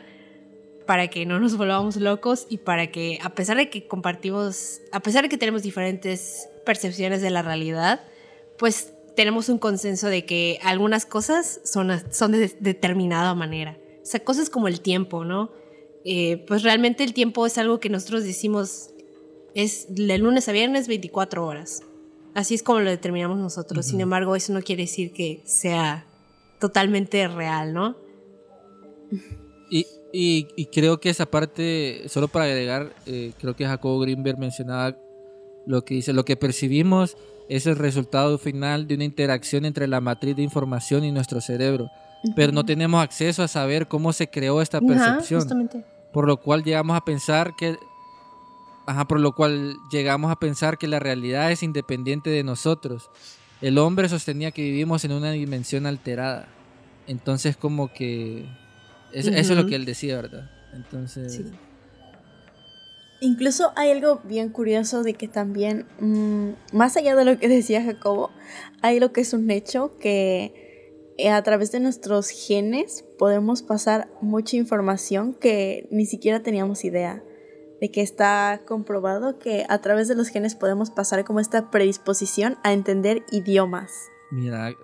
para que no nos volvamos locos y para que, a pesar de que compartimos, a pesar de que tenemos diferentes percepciones de la realidad, pues tenemos un consenso de que algunas cosas son, son de determinada manera. O sea, cosas como el tiempo, ¿no? Eh, pues realmente el tiempo es algo que nosotros decimos es de lunes a viernes 24 horas. Así es como lo determinamos nosotros. Sin embargo, eso no quiere decir que sea totalmente real, ¿no? Y, y, creo que esa parte, solo para agregar, eh, creo que Jacobo Greenberg mencionaba lo que dice, lo que percibimos es el resultado final de una interacción entre la matriz de información y nuestro cerebro, pero no tenemos acceso a saber cómo se creó esta percepción, por lo cual llegamos a pensar que Ajá, por lo cual llegamos a pensar que la realidad es independiente de nosotros. El hombre sostenía que vivimos en una dimensión alterada. Entonces como que... Eso es lo que él decía, ¿verdad? Entonces... Incluso hay algo bien curioso de que también, mm, más allá de lo que decía Jacobo, hay lo que es un hecho que a través de nuestros genes podemos pasar mucha información que ni siquiera teníamos idea de que está comprobado que a través de los genes podemos pasar como esta predisposición a entender idiomas. Mira,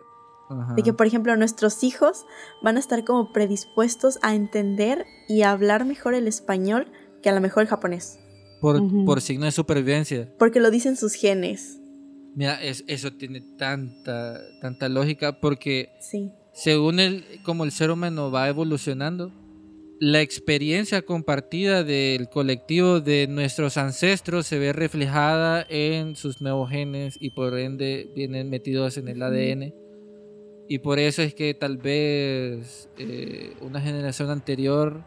de que por ejemplo nuestros hijos van a estar como predispuestos a entender y a hablar mejor el español que a lo mejor el japonés. Por, por signo de supervivencia. Porque lo dicen sus genes. Mira, es, eso tiene tanta, tanta lógica porque sí. según el, como el ser humano va evolucionando, la experiencia compartida del colectivo de nuestros ancestros se ve reflejada en sus nuevos genes y por ende vienen metidos en el ADN. Y por eso es que tal vez eh, una generación anterior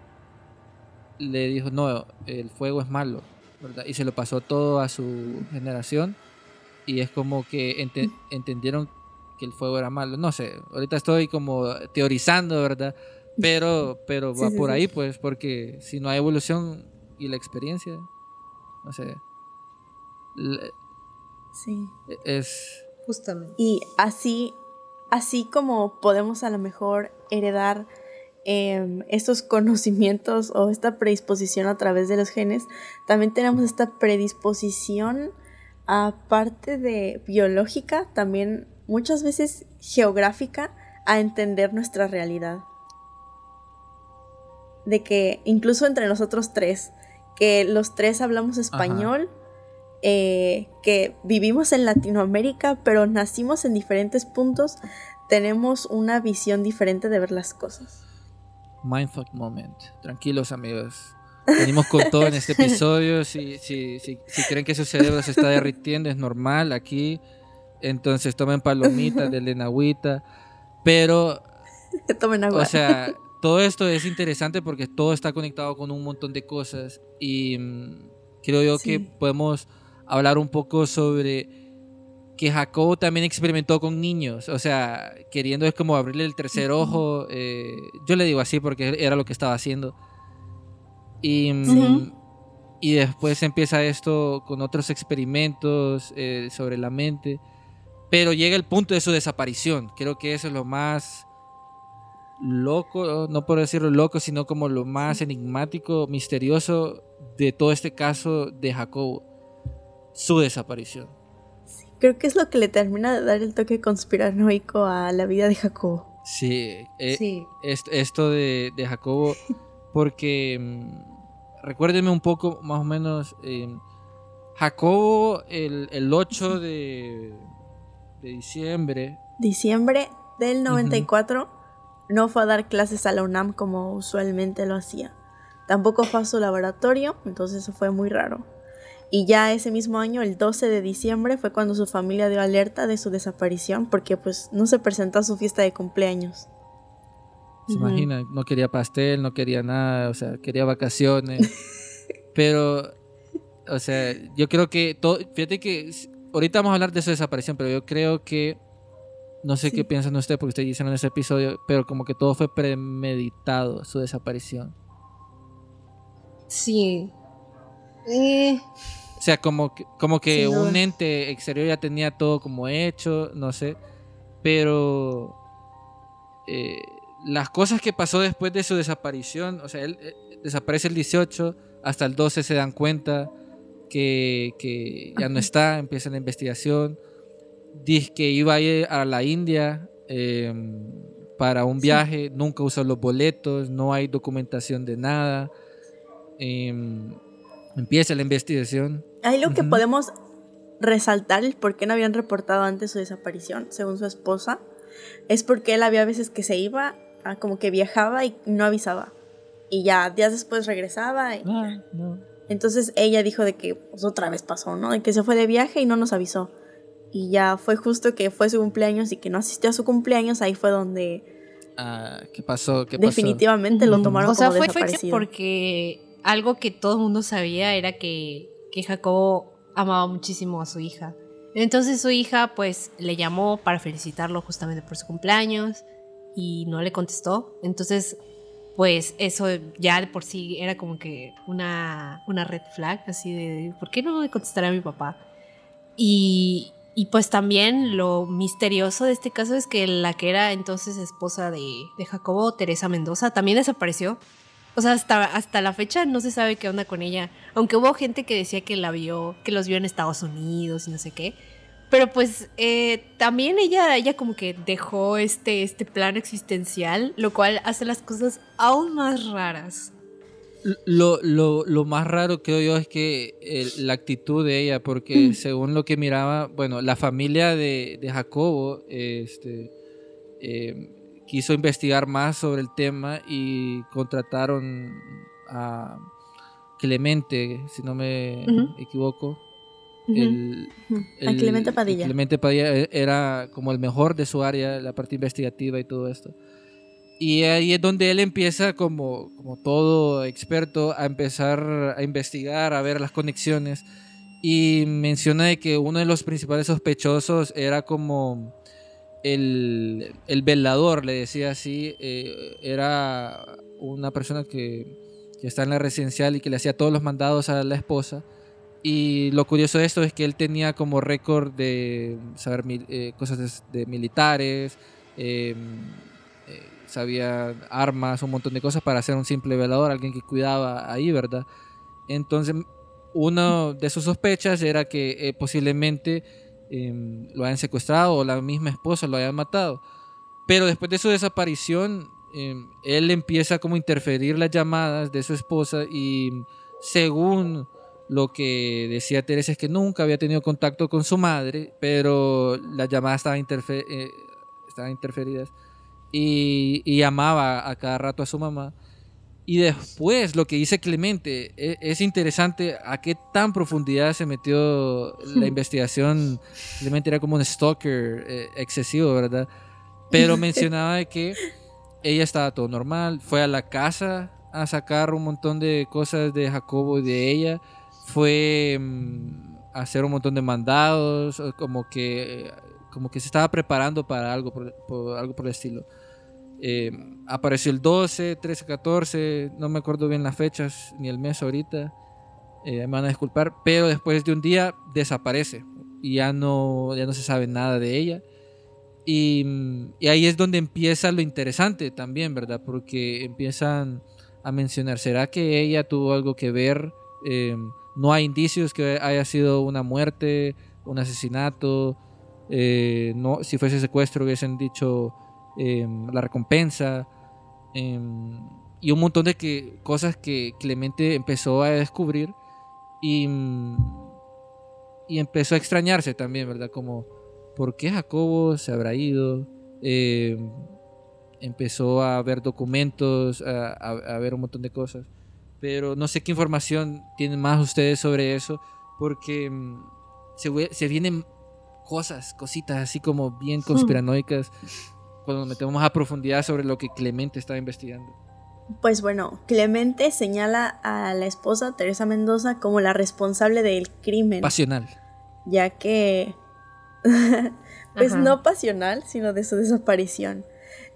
le dijo, no, el fuego es malo, ¿verdad? Y se lo pasó todo a su generación. Y es como que entendieron que el fuego era malo. No sé, ahorita estoy como teorizando, ¿verdad? Pero, pero va por ahí, pues, porque si no hay evolución y la experiencia, no sé. sí. Es. Justamente. Y así, así como podemos a lo mejor heredar em, estos conocimientos o esta predisposición a través de los genes, también tenemos esta predisposición, aparte de biológica, también muchas veces geográfica, a entender nuestra realidad de que incluso entre nosotros tres, que los tres hablamos español, eh, que vivimos en Latinoamérica, pero nacimos en diferentes puntos, tenemos una visión diferente de ver las cosas. Mindfuck moment. Tranquilos amigos. Venimos con todo en este episodio. Si, si, si, si creen que su cerebro se está derritiendo, es normal aquí. Entonces tomen palomitas, de agüita. Pero. tomen agua. O sea, todo esto es interesante porque todo está conectado con un montón de cosas y mm, creo yo que podemos hablar un poco sobre que Jacob también experimentó con niños, o sea, queriendo es como abrirle el tercer ojo, eh, yo le digo así porque era lo que estaba haciendo. Y, mm, y después empieza esto con otros experimentos eh, sobre la mente, pero llega el punto de su desaparición, creo que eso es lo más loco, no por decirlo loco, sino como lo más enigmático, misterioso de todo este caso de Jacobo, su desaparición. creo que es lo que le termina de dar el toque conspiranoico a la vida de Jacobo. Sí, eh, esto de, Jacobo, porque mm, recuérdeme un poco más o menos, em, Jacobo el, el 8 de, de, diciembre. Diciembre del 94. No fue a dar clases a la UNAM como usualmente lo hacía. Tampoco fue a su laboratorio, entonces eso fue muy raro. Y ya ese mismo año, el 12 de diciembre, fue cuando su familia dio alerta de su desaparición porque pues no se presentó a su fiesta de cumpleaños. Se imagina, no quería pastel, no quería nada, o sea, quería vacaciones. pero, o sea, yo creo que todo, fíjate que ahorita vamos a hablar de su desaparición, pero yo creo que No sé Sí. qué piensan ustedes porque ustedes dicen en ese episodio, pero como que todo fue premeditado, su desaparición. Sí. Eh, O sea, como que, como que un ente exterior ya tenía todo como hecho, no sé. Pero eh, las cosas que pasó después de su desaparición, o sea, él eh, desaparece el 18, hasta el 12 se dan cuenta que, que ya no está, empieza la investigación. Dice que iba a ir a la India eh, para un viaje, nunca usó los boletos, no hay documentación de nada. Em, empieza la investigación. Ahí lo que podemos resaltar el por qué no habían reportado antes su desaparición, según su esposa, es porque él había veces que se iba, a como que viajaba y no avisaba. Y ya días después regresaba. y- Ah, no. Entonces ella dijo de que pues, otra vez pasó, ¿no? De que se fue de viaje y no nos avisó. Y ya fue justo que fue su cumpleaños y que no asistió a su cumpleaños, ahí fue donde Ah, ¿Qué pasó? ¿Qué pasó? definitivamente lo tomaron o sea, como fue, fue desaparecido. porque algo que todo el mundo sabía era que, que Jacobo amaba muchísimo a su hija. Entonces su hija pues le llamó para felicitarlo justamente por su cumpleaños y no le contestó. Entonces pues eso ya de por sí era como que una, una red flag, así de, ¿por qué no me contestará mi papá? Y, y pues también lo misterioso de este caso es que la que era entonces esposa de, de Jacobo, Teresa Mendoza, también desapareció. O sea, hasta, hasta la fecha no se sabe qué onda con ella. Aunque hubo gente que decía que la vio, que los vio en Estados Unidos y no sé qué. Pero pues eh, también ella, ella como que dejó este, este plano existencial, lo cual hace las cosas aún más raras. Lo, lo, lo más raro creo yo es que el- la actitud de ella, porque según lo que miraba, bueno, la familia de, de Jacobo este, eh, quiso investigar más sobre el tema y contrataron a Clemente, si no me equivoco. El, Clemente Padilla. Clemente Padilla e- era como el mejor de su área, la parte investigativa y todo esto. Y ahí es donde él empieza como, como todo experto a empezar a investigar, a ver las conexiones. Y menciona de que uno de los principales sospechosos era como el, el velador, le decía así, eh, era una persona que, que está en la residencial y que le hacía todos los mandados a la esposa. Y lo curioso de esto es que él tenía como récord de saber eh, cosas de, militares, eh, eh, sabía armas, un montón de cosas para ser un simple velador, alguien que cuidaba ahí, ¿verdad? Entonces, una de sus sospechas era que eh, posiblemente eh, lo hayan secuestrado o la misma esposa lo hayan matado. Pero después de su desaparición, eh, él empieza como a interferir las llamadas de su esposa y según lo que decía Teresa es que nunca había tenido contacto con su madre, pero las llamadas estaban, interfe- eh, estaban interferidas y, y llamaba a cada rato a su mamá. Y después lo que dice Clemente e- es, interesante a qué tan profundidad se metió la investigación. Clemente era como un stalker eh, excesivo, ¿verdad? Pero mencionaba de que ella estaba todo normal, fue a la casa a sacar un montón de cosas de Jacobo y de ella, fue mm, hacer un montón de mandados, como que, como que se estaba preparando para algo por, por- algo por el estilo. Eh, apareció el 12, 13, 14, no me acuerdo bien las fechas ni el mes ahorita, eh, me van a disculpar, pero después de un día desaparece y ya no, ya no se sabe nada de ella. Y, mm, y ahí es donde empieza lo interesante también, ¿verdad? Porque empiezan a mencionar, ¿será que ella tuvo algo que ver? Eh, no hay indicios que haya sido una muerte, un asesinato. eh, no, si fuese secuestro hubiesen dicho eh, la recompensa. eh, y un montón de que, cosas que Clemente empezó a descubrir y, mm, y empezó a extrañarse también, ¿verdad? Como, ¿por qué Jacobo se habrá ido? Eh, empezó a ver documentos, a ver un montón de cosas. Pero no sé qué información tienen más ustedes sobre eso, porque mm, se, vienen cosas, cositas así como bien conspiranoicas cuando nos metemos más a profundidad sobre lo que Clemente estaba investigando. Pues bueno, Clemente señala a la esposa Teresa Mendoza como la responsable del crimen, Pasional. ya que pues Ajá. no pasional, sino de su desaparición.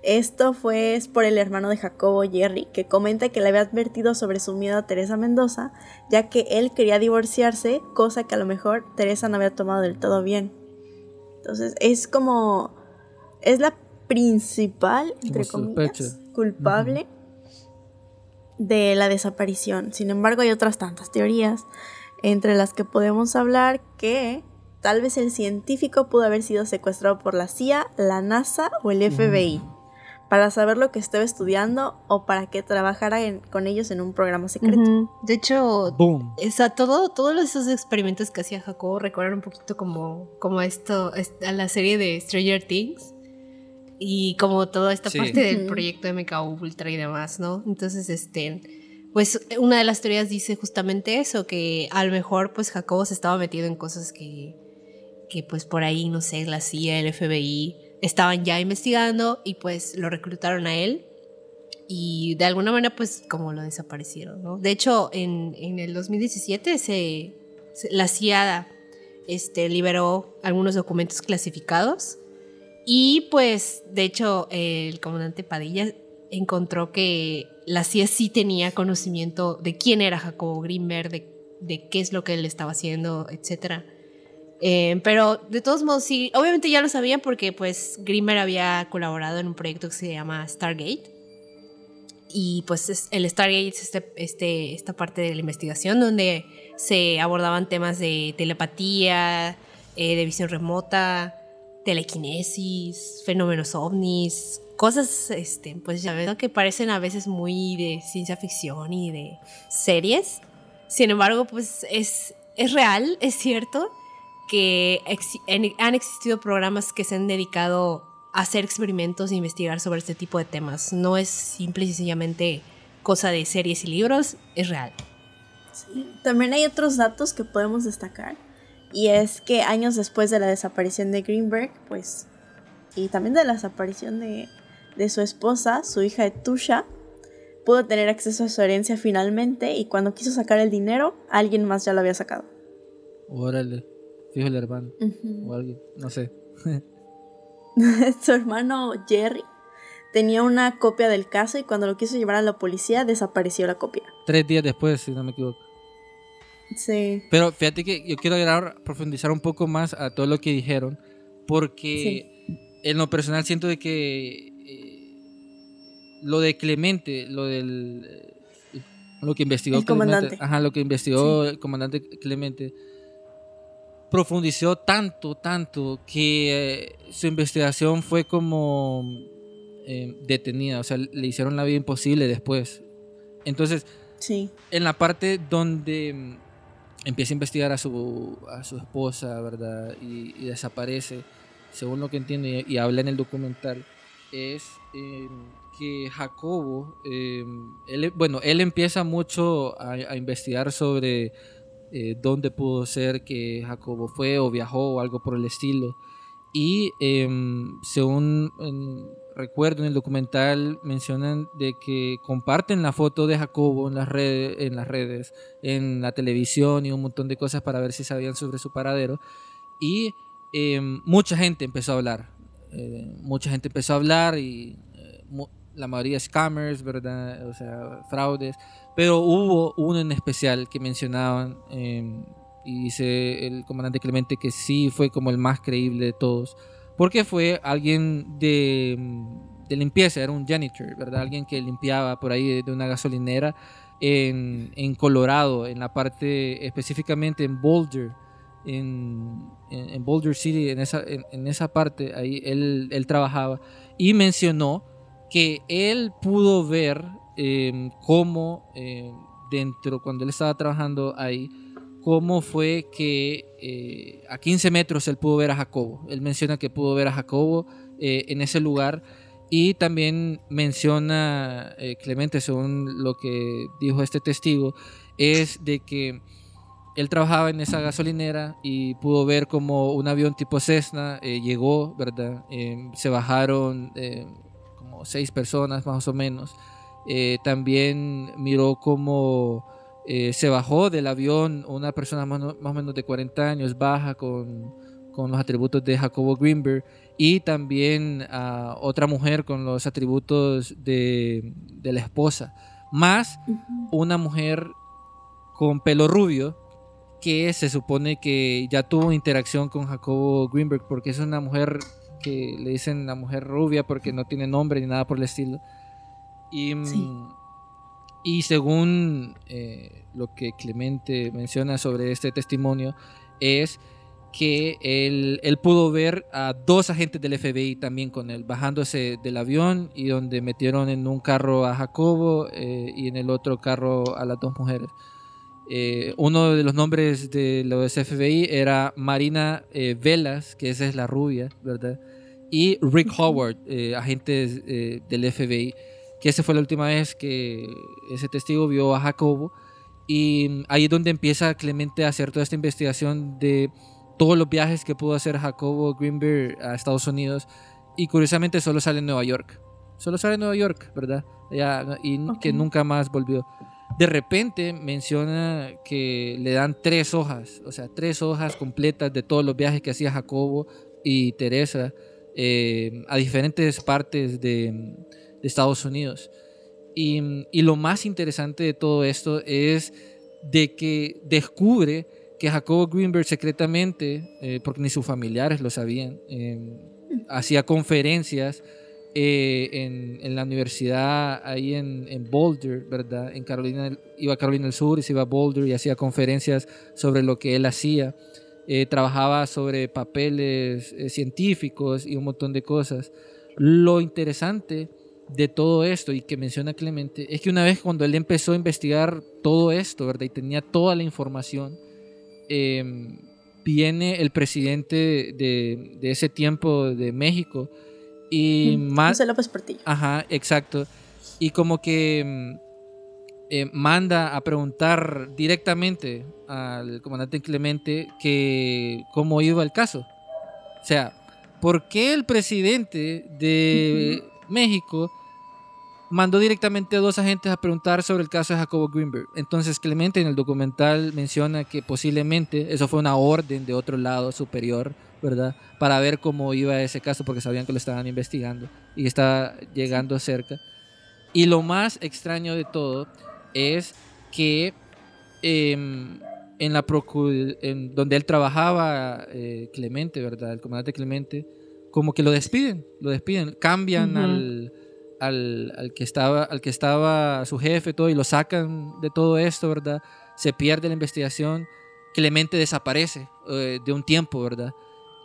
Esto fue por el hermano de Jacobo, Jerry, que comenta que le había advertido sobre su miedo a Teresa Mendoza, ya que él quería divorciarse, cosa que a lo mejor Teresa no había tomado del todo bien. Entonces es como... es la principal, entre comillas, culpable de la desaparición. Sin embargo, hay otras tantas teorías, entre las que podemos hablar que tal vez el científico pudo haber sido secuestrado por la CIA, la NASA o el FBI, para saber lo que estaba estudiando o para que trabajara en- con ellos en un programa secreto. De hecho, Boom. o sea, todo, todos esos experimentos que hacía Jacobo recuerdan un poquito como, como esto, es- a la serie de Stranger Things. Y como toda esta Sí. parte del proyecto MK Ultra y demás, ¿no? Entonces, este, pues una de las teorías dice justamente eso, que a lo mejor pues Jacobo se estaba metido en cosas que, que pues por ahí, no sé, la CIA, el FBI estaban ya investigando y pues lo reclutaron a él y de alguna manera pues como lo desaparecieron, ¿no? De hecho, en, en el 2017 se, se- la CIA este, liberó algunos documentos clasificados y pues de hecho el comandante Padilla encontró que la CIA sí tenía conocimiento de quién era Jacobo Greenberg, de, de qué es lo que él estaba haciendo, etcétera. Eh, pero de todos modos, sí, obviamente ya lo sabían porque pues Grimmer había colaborado en un proyecto que se llama Stargate. Y pues es- el Stargate es este, este- esta parte de la investigación donde se abordaban temas de telepatía, eh, de visión remota, telequinesis, fenómenos ovnis, cosas este, pues ya ves, ¿no? que parecen a veces muy de ciencia ficción y de series. Sin embargo, pues es, es real, es cierto que exi- en- han existido programas que se han dedicado a hacer experimentos e investigar sobre este tipo de temas. No es simple y sencillamente cosa de series y libros, es real. Sí. También hay otros datos que podemos destacar. Y es que años después de la desaparición de Greenberg, pues, y también de la desaparición de, de su esposa, su hija Etusha, pudo tener acceso a su herencia finalmente y cuando quiso sacar el dinero, alguien más ya lo había sacado. Órale. Fijo el hermano. O alguien. No sé. su hermano Jerry tenía una copia del caso y cuando lo quiso llevar a la policía desapareció la copia. Tres días después, si no me equivoco. Sí. Pero fíjate que yo quiero profundizar un poco más a todo lo que dijeron, porque en lo personal siento de que eh, lo de Clemente, lo del eh, lo que investigó El Clemente, comandante. ajá, lo que investigó el comandante Clemente profundizó tanto, tanto que eh, su investigación fue como eh, detenida, o sea, le hicieron la vida imposible después. Entonces, Sí. en la parte donde mm, empieza a investigar a su, a su esposa, ¿verdad? Y, y desaparece, según lo que entiendo y, y habla en el documental, es eh, que Jacobo, eh, él, bueno, él empieza mucho a, a investigar sobre eh, dónde pudo ser que Jacobo fue o viajó o algo por el estilo. Y em, según em, recuerdo en el documental mencionan de que comparten la foto de Jacobo en las, redes, en las redes, en la televisión y un montón de cosas para ver si sabían sobre su paradero. Y em, mucha gente empezó a hablar. Eh, mucha gente empezó a hablar y eh, la mayoría scammers, ¿verdad? O sea, fraudes. Pero hubo uno en especial que mencionaban em, y dice el comandante Clemente que sí fue como el más creíble de todos. Porque fue alguien de, mm, de limpieza, era un janitor, ¿verdad? Alguien que limpiaba por ahí de, una gasolinera en, en Colorado, en la parte específicamente en Boulder, en, en- en Boulder City, en esa, en esa parte, ahí él, él trabajaba. Y mencionó que él pudo ver eh, cómo eh, dentro, cuando él estaba trabajando ahí, cómo fue que eh, a 15 metros él pudo ver a Jacobo. Él menciona que pudo ver a Jacobo eh, en ese lugar y también menciona eh, Clemente, según lo que dijo este testigo, es de que él trabajaba en esa gasolinera y pudo ver como un avión tipo Cessna eh, llegó, ¿verdad? Eh, se bajaron eh, como seis personas más o menos. Eh, también miró como eh, se bajó del avión una persona más, o- más o menos de 40 años, baja con, con los atributos de Jacobo Greenberg y también a otra mujer con los atributos de, de la esposa, más una mujer con pelo rubio que se supone que ya tuvo interacción con Jacobo Greenberg porque es una mujer que le dicen la mujer rubia porque no tiene nombre ni nada por el estilo. Y, mm, Sí. y según eh, lo que Clemente menciona sobre este testimonio, es que él, él pudo ver a dos agentes del FBI también con él, bajándose del avión y donde metieron en un carro a Jacobo eh, y en el otro carro a las dos mujeres. Eh, uno de los nombres de los FBI era Marina eh, Velas, que esa es la rubia, ¿verdad? Y Rick Howard, agentes del FBI, que esa fue la última vez que ese testigo vio a Jacobo. Y ahí es donde empieza Clemente a hacer toda esta investigación de todos los viajes que pudo hacer Jacobo Greenberg a Estados Unidos. Y curiosamente solo sale en Nueva York. Solo sale en Nueva York, ¿verdad? Ya, y Ok. que nunca más volvió. De repente menciona que le dan tres hojas, o sea, tres hojas completas de todos los viajes que hacía Jacobo y Teresa eh, a diferentes partes de, de Estados Unidos. Y, y lo más interesante de todo esto es de que descubre que Jacobo Greenberg secretamente, eh, porque ni sus familiares lo sabían, eh, hacía conferencias eh, en, en la universidad ahí en, en Boulder, ¿verdad? En Carolina, iba a Carolina del Sur y se iba a Boulder y hacía conferencias sobre lo que él hacía. Eh, trabajaba sobre papeles eh, científicos y un montón de cosas. Lo interesante de todo esto y que menciona Clemente es que una vez cuando él empezó a investigar todo esto, ¿verdad? Y tenía toda la información, eh, viene el presidente de, de ese tiempo de México y Mm, más... José López Portillo. Ajá, exacto. Y como que mm, eh, manda a preguntar directamente al comandante Clemente que cómo iba el caso. O sea, ¿por qué el presidente de México mandó directamente a dos agentes a preguntar sobre el caso de Jacobo Greenberg? Entonces Clemente en el documental menciona que posiblemente eso fue una orden de otro lado superior, ¿verdad? Para ver cómo iba ese caso porque sabían que lo estaban investigando y estaba llegando cerca. Y lo más extraño de todo es que em, en la en donde él trabajaba eh, Clemente, ¿verdad? El comandante Clemente, como que lo despiden, lo despiden, cambian al, al, al que estaba, al que estaba su jefe, todo, y lo sacan de todo esto, ¿verdad? Se pierde la investigación, Clemente desaparece eh, de un tiempo, ¿verdad?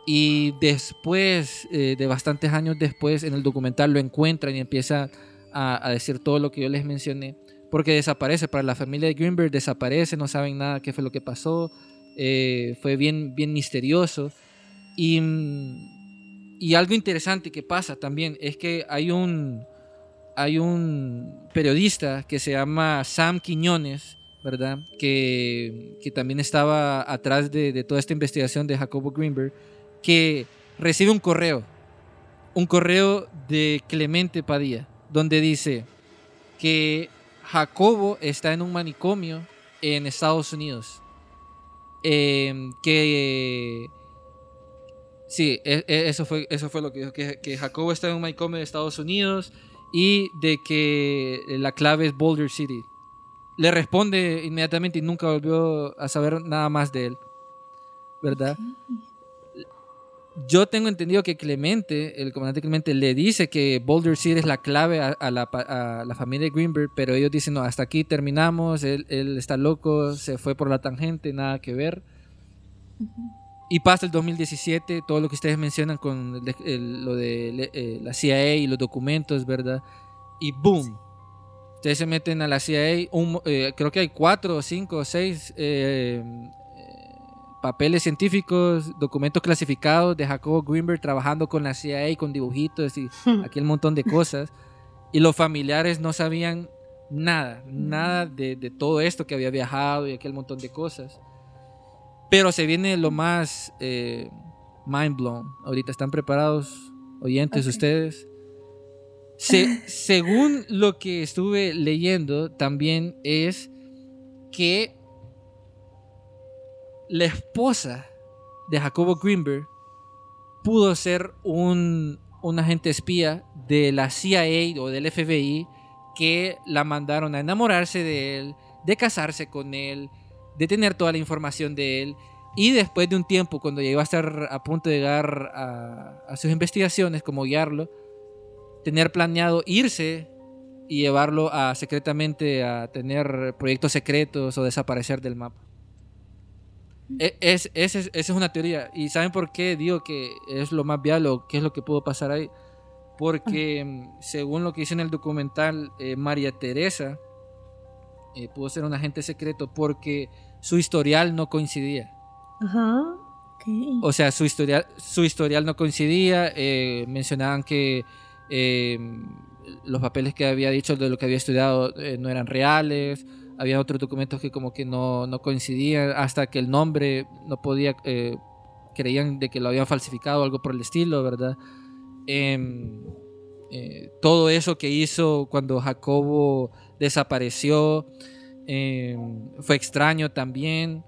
Y después, eh, de bastantes años después, en el documental lo encuentran y empieza a, a decir todo lo que yo les mencioné, porque desaparece, para la familia de Greenberg desaparece, no saben nada qué fue lo que pasó, eh, fue bien, bien misterioso. Y, mm, y algo interesante que pasa también es que hay un, hay un periodista que se llama Sam Quiñones, ¿verdad? Que, que también estaba atrás de, toda esta investigación de Jacobo Greenberg, que recibe un correo, un correo de Clemente Padilla, donde dice que Jacobo está en un manicomio en Estados Unidos. Eh, que sí, e- e- eso fue, eso fue lo que dijo, que, que Jacobo está en un manicomio de Estados Unidos y de que la clave es Boulder City. Le responde inmediatamente y nunca volvió a saber nada más de él. ¿Verdad? Yo tengo entendido que Clemente, el comandante Clemente, le dice que Boulder City es la clave a, la, a la familia de Greenberg, pero ellos dicen, no, hasta aquí terminamos, él, él está loco, se fue por la tangente, nada que ver. Y pasa el 2017, todo lo que ustedes mencionan con el- el- lo de eh, la CIA y los documentos, ¿verdad? Y boom, ustedes se meten a la CIA, un eh, creo que hay cuatro, cinco, seis eh, papeles científicos, documentos clasificados de Jacobo Greenberg trabajando con la CIA con dibujitos y aquel montón de cosas. Y los familiares no sabían nada, nada de, de todo esto que había viajado y aquel montón de cosas. Pero se viene lo más eh, mind blown. Ahorita están preparados, oyentes Ok. ustedes. Se- según lo que estuve leyendo, también es que la esposa de Jacobo Greenberg pudo ser un, un agente espía de la CIA o del FBI que la mandaron a enamorarse de él, de casarse con él, de tener toda la información de él. Y después de un tiempo, cuando ya iba a estar a punto de llegar a, a sus investigaciones, como guiarlo, tener planeado irse y llevarlo a secretamente a tener proyectos secretos o desaparecer del mapa. E- Es, es- es- esa es una teoría. ¿Y saben por qué digo que es lo más viable o qué es lo que pudo pasar ahí? Porque mm, según lo que dice en el documental, eh, María Teresa eh, pudo ser un agente secreto porque su historial no coincidía. Ajá. Ok. O sea, su historial, su historial no coincidía. eh, mencionaban que eh, los papeles que había dicho de lo que había estudiado no eran reales. Había otros documentos que como que no, no coincidían hasta que el nombre no podía... creían de que lo habían falsificado algo por el estilo, ¿verdad? Em, todo eso que hizo cuando Jacobo desapareció em, fue extraño también.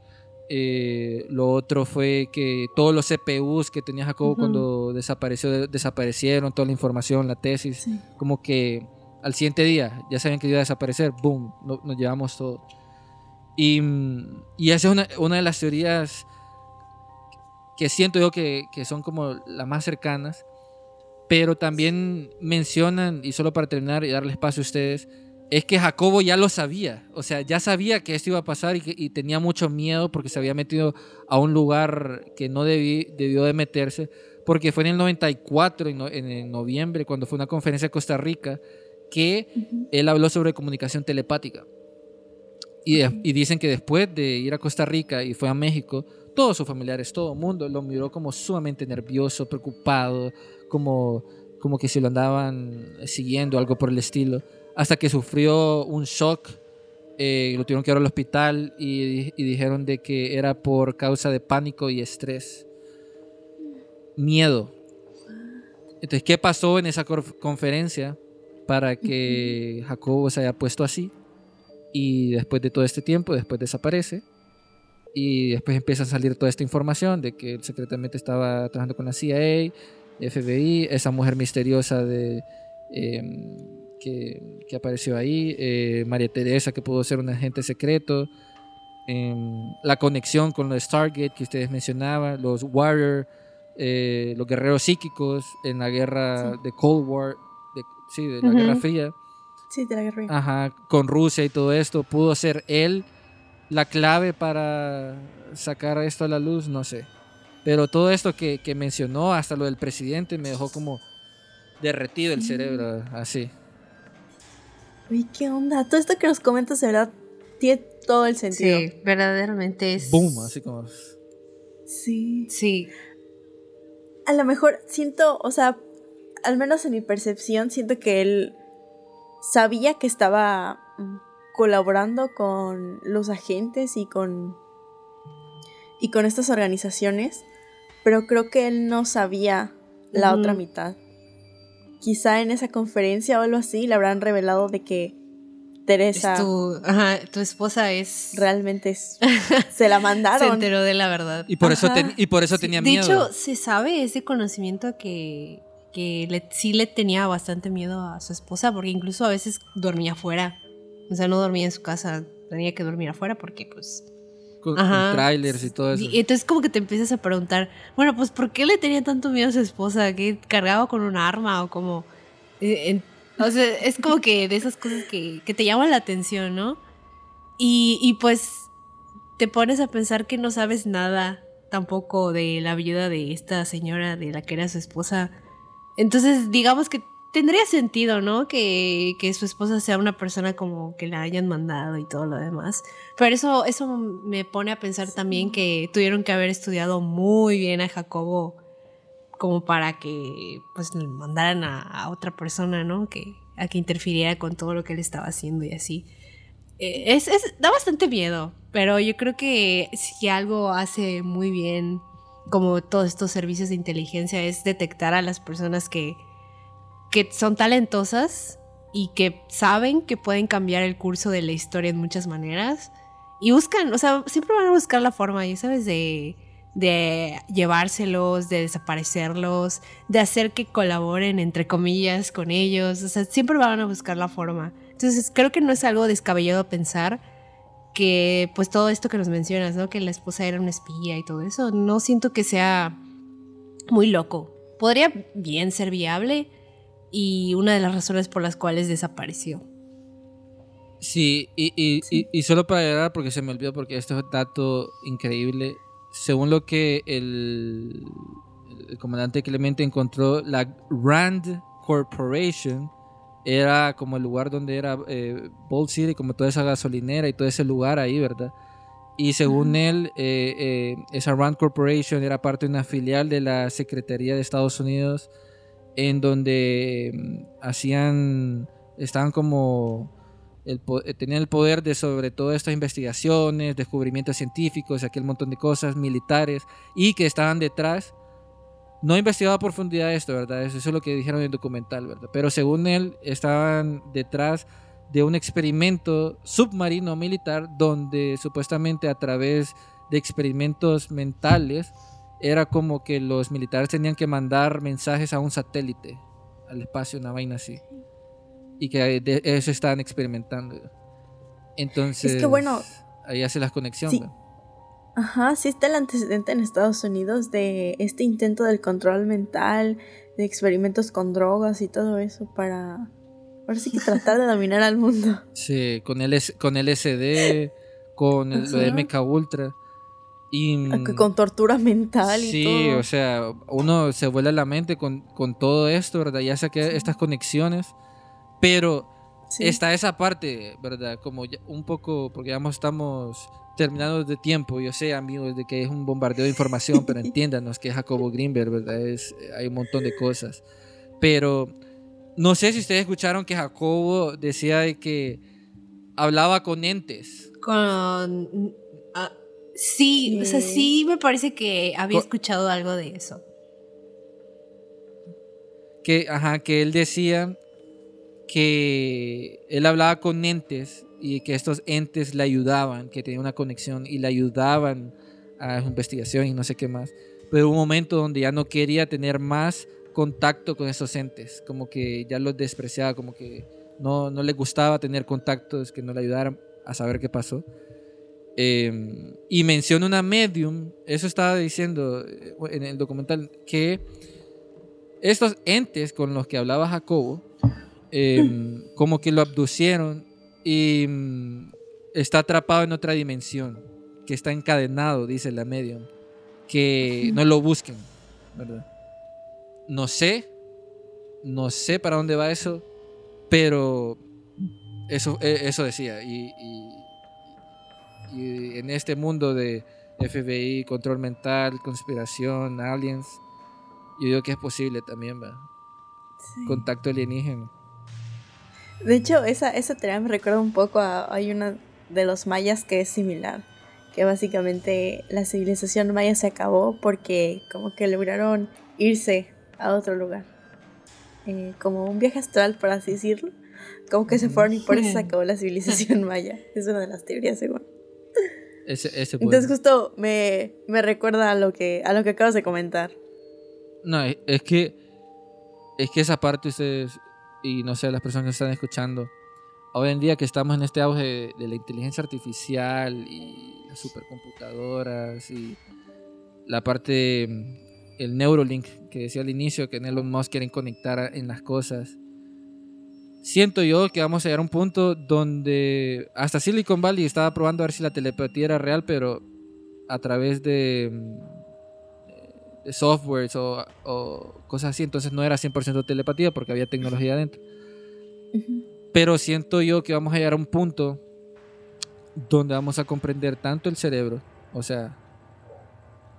Eh, lo otro fue que todos los CPUs que tenía Jacobo cuando desapareció de- desaparecieron, toda la información, la tesis, Sí. como que al siguiente día ya sabían que iba a desaparecer, boom, no- nos llevamos todo. Y, y esa es una, una de las teorías que siento yo que, que son como las más cercanas, pero también mencionan, y solo para terminar y darle espacio a ustedes, es que Jacobo ya lo sabía, o sea, ya sabía que esto iba a pasar y, que, y tenía mucho miedo porque se había metido a un lugar que no debí- debió de meterse, porque fue en el 94, en, no- en el noviembre, cuando fue una conferencia en Costa Rica, que él habló sobre comunicación telepática. Y, de- y dicen que después de ir a Costa Rica y fue a México, todos sus familiares, todo el mundo lo miró como sumamente nervioso, preocupado, como, como que se lo andaban siguiendo, algo por el estilo, hasta que sufrió un shock, eh, lo tuvieron que ir al hospital y, di- y dijeron de que era por causa de pánico y estrés. Miedo. Entonces, ¿qué pasó en esa conferencia para que Jacobo se haya puesto así? Y después de todo este tiempo, después desaparece. Y después empieza a salir toda esta información de que él secretamente estaba trabajando con la CIA, FBI, esa mujer misteriosa de, em, que, que apareció ahí, eh, María Teresa, que pudo ser un agente secreto, em, la conexión con los Stargate que ustedes mencionaban, los Warrior, eh, los guerreros psíquicos en la guerra Sí. de Cold War, de, sí, de la Ujú. Guerra Fría. Sí, te la agarré. Ajá, con Rusia y todo esto, pudo ser él la clave para sacar esto a la luz, no sé. Pero todo esto que, que mencionó, hasta lo del presidente, me dejó como derretido el cerebro, así. Uy, ¿qué onda? Todo esto que nos comentas, de verdad, tiene todo el sentido. Sí, verdaderamente es. Boom, así como... Sí. Sí. A lo mejor siento, o sea, al menos en mi percepción, siento que él sabía que estaba colaborando con los agentes y con y con estas organizaciones, pero creo que él no sabía la otra mitad. Quizá en esa conferencia o algo así le habrán revelado de que Es Teresa tu, ajá, tu esposa es. realmente es- se la Se mandaron. enteró de la verdad. Y por eso, y por eso Sí, tenía de miedo. hecho, se sabe ese conocimiento que, que le- sí le tenía bastante miedo a su esposa, porque incluso a veces dormía afuera. O sea, no dormía en su casa, tenía que dormir afuera porque, pues. Con, con trailers y todo eso. Y entonces, como que te empiezas a preguntar, bueno, pues, ¿por qué le tenía tanto miedo a su esposa? ¿Que cargaba con un arma o como.? eh, en- o sea, es como que de esas cosas que, que te llaman la atención, ¿no? Y, y pues te pones a pensar que no sabes nada tampoco de la vida de esta señora, de la que era su esposa. Entonces, digamos que tendría sentido, ¿no? Que, que su esposa sea una persona como que la hayan mandado y todo lo demás. Pero eso, eso me pone a pensar también que tuvieron que haber estudiado muy bien a Jacobo como para que pues le mandaran a, a otra persona, ¿no? Que, a que interfiriera con todo lo que él estaba haciendo y así. Eh, es, es- da bastante miedo, pero yo creo que si algo hace muy bien como todos estos servicios de inteligencia es detectar a las personas que, que son talentosas y que saben que pueden cambiar el curso de la historia en muchas maneras y buscan, o sea, siempre van a buscar la forma, ya sabes, de, de llevárselos, de desaparecerlos, de hacer que colaboren entre comillas con ellos. O sea, siempre van a buscar la forma. Entonces creo que no es algo descabellado pensar que pues todo esto que nos mencionas, ¿no? Que la esposa era una espía y todo eso, no siento que sea muy loco. Podría bien ser viable y una de las razones por las cuales desapareció. Sí, y, y, y- y solo para agregar, porque se me olvidó, porque este es un dato increíble. Según lo que el, el comandante Clemente encontró, la Rand Corporation era como el lugar donde era eh, Bolt City, como toda esa gasolinera y todo ese lugar ahí, ¿verdad? Y según él, eh, eh, esa Rand Corporation era parte de una filial de la Secretaría de Estados Unidos, en donde mm, hacían, estaban como el eh, tenían el poder de sobre todas estas investigaciones, descubrimientos científicos, aquel montón de cosas militares y que estaban detrás. No he investigado a profundidad esto, ¿verdad? Eso, eso es lo que dijeron en el documental, ¿verdad? Pero según él, estaban detrás de un experimento submarino militar donde supuestamente a través de experimentos mentales era como que los militares tenían que mandar mensajes a un satélite al espacio, una vaina así y que de eso estaban experimentando. Entonces, Es que bueno, ahí hace las conexiones. sí. Ajá, sí está el antecedente en Estados Unidos de este intento del control mental, de experimentos con drogas y todo eso para, ahora sí que tratar de dominar al mundo. Sí, con, LS con LSD, con el- lo de. MK Ultra. Y, Con tortura mental y sí, todo. o sea, uno se vuela la mente con, con todo esto, ¿verdad? Ya sé que estas conexiones, pero Sí. está esa parte, ¿verdad? Como ya un poco, porque ya estamos terminando de tiempo, yo sé, amigos, de que es un bombardeo de información, pero entiéndanos que es Jacobo Greenberg, ¿verdad? Es, hay un montón de cosas. Pero no sé si ustedes escucharon que Jacobo decía de que hablaba con entes. Con... ah, sí, o sea, Sí. me parece que había escuchado algo de eso. que, ajá, que él decía que él hablaba con entes y que estos entes le ayudaban, que tenía una conexión y le ayudaban a su investigación y no sé qué más. Pero hubo un momento donde ya no quería tener más contacto con esos entes, como que ya los despreciaba, como que no, no le gustaba tener contactos que no le ayudaran a saber qué pasó. Eh, y menciona una medium, eso estaba diciendo eh, en el documental, que estos entes con los que hablaba Jacobo, eh, como que lo abducieron y mm, está atrapado en otra dimensión, que está encadenado, dice la medium, que no lo busquen, ¿verdad? No sé, no sé para dónde va eso, pero eso, eh, eso decía. Y, y- y en este mundo de FBI, control mental, conspiración, aliens, yo digo que es posible también, ¿verdad? Sí. Contacto alienígena. De hecho, esa, esa teoría me recuerda un poco a. Hay una de los mayas que es similar. Que básicamente la civilización maya se acabó porque, como que lograron irse a otro lugar. Eh, como un viaje astral, por así decirlo. Como que se fueron y por eso se acabó la civilización maya. Es una de las teorías, según. Ese, ese puede- Entonces, justo me, me recuerda a lo, que, a lo que acabas de comentar. No, es, es que es que esa parte ustedes y no sé las personas que están escuchando hoy en día que estamos en este auge de, de la inteligencia artificial y las supercomputadoras y la parte mm, el Neuralink que decía al inicio que Elon Musk quieren conectar en las cosas siento yo que vamos a llegar a un punto donde hasta Silicon Valley estaba probando a ver si la telepatía era real pero a través de mm, de softwares o, o cosas así, entonces no era 100% telepatía porque había tecnología adentro. Pero siento yo que vamos a llegar a un punto donde vamos a comprender tanto el cerebro, o sea,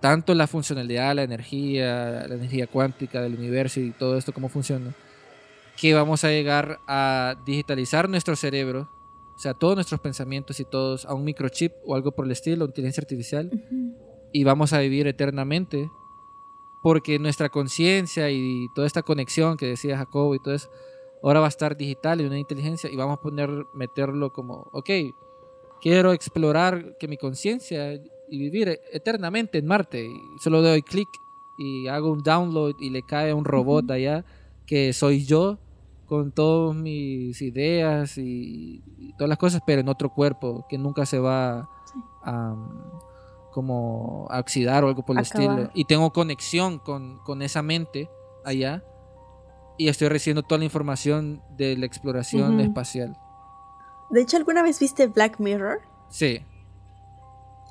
tanto la funcionalidad, la energía, la energía cuántica del universo y todo esto, cómo funciona, que vamos a llegar a digitalizar nuestro cerebro, o sea, todos nuestros pensamientos y todos a un microchip o algo por el estilo, inteligencia artificial, y vamos a vivir eternamente. Porque nuestra conciencia y toda esta conexión que decía Jacobo y todo eso ahora va a estar digital y una inteligencia y vamos a poner meterlo como ok quiero explorar que mi conciencia y vivir eternamente en Marte. Y solo doy clic y hago un download y le cae un robot allá que soy yo con todas mis ideas y, y todas las cosas, pero en otro cuerpo que nunca se va a um, como a oxidar o algo por el estilo. Y tengo conexión con, con esa mente allá y estoy recibiendo toda la información de la exploración espacial. De hecho, ¿alguna vez viste Black Mirror? Sí,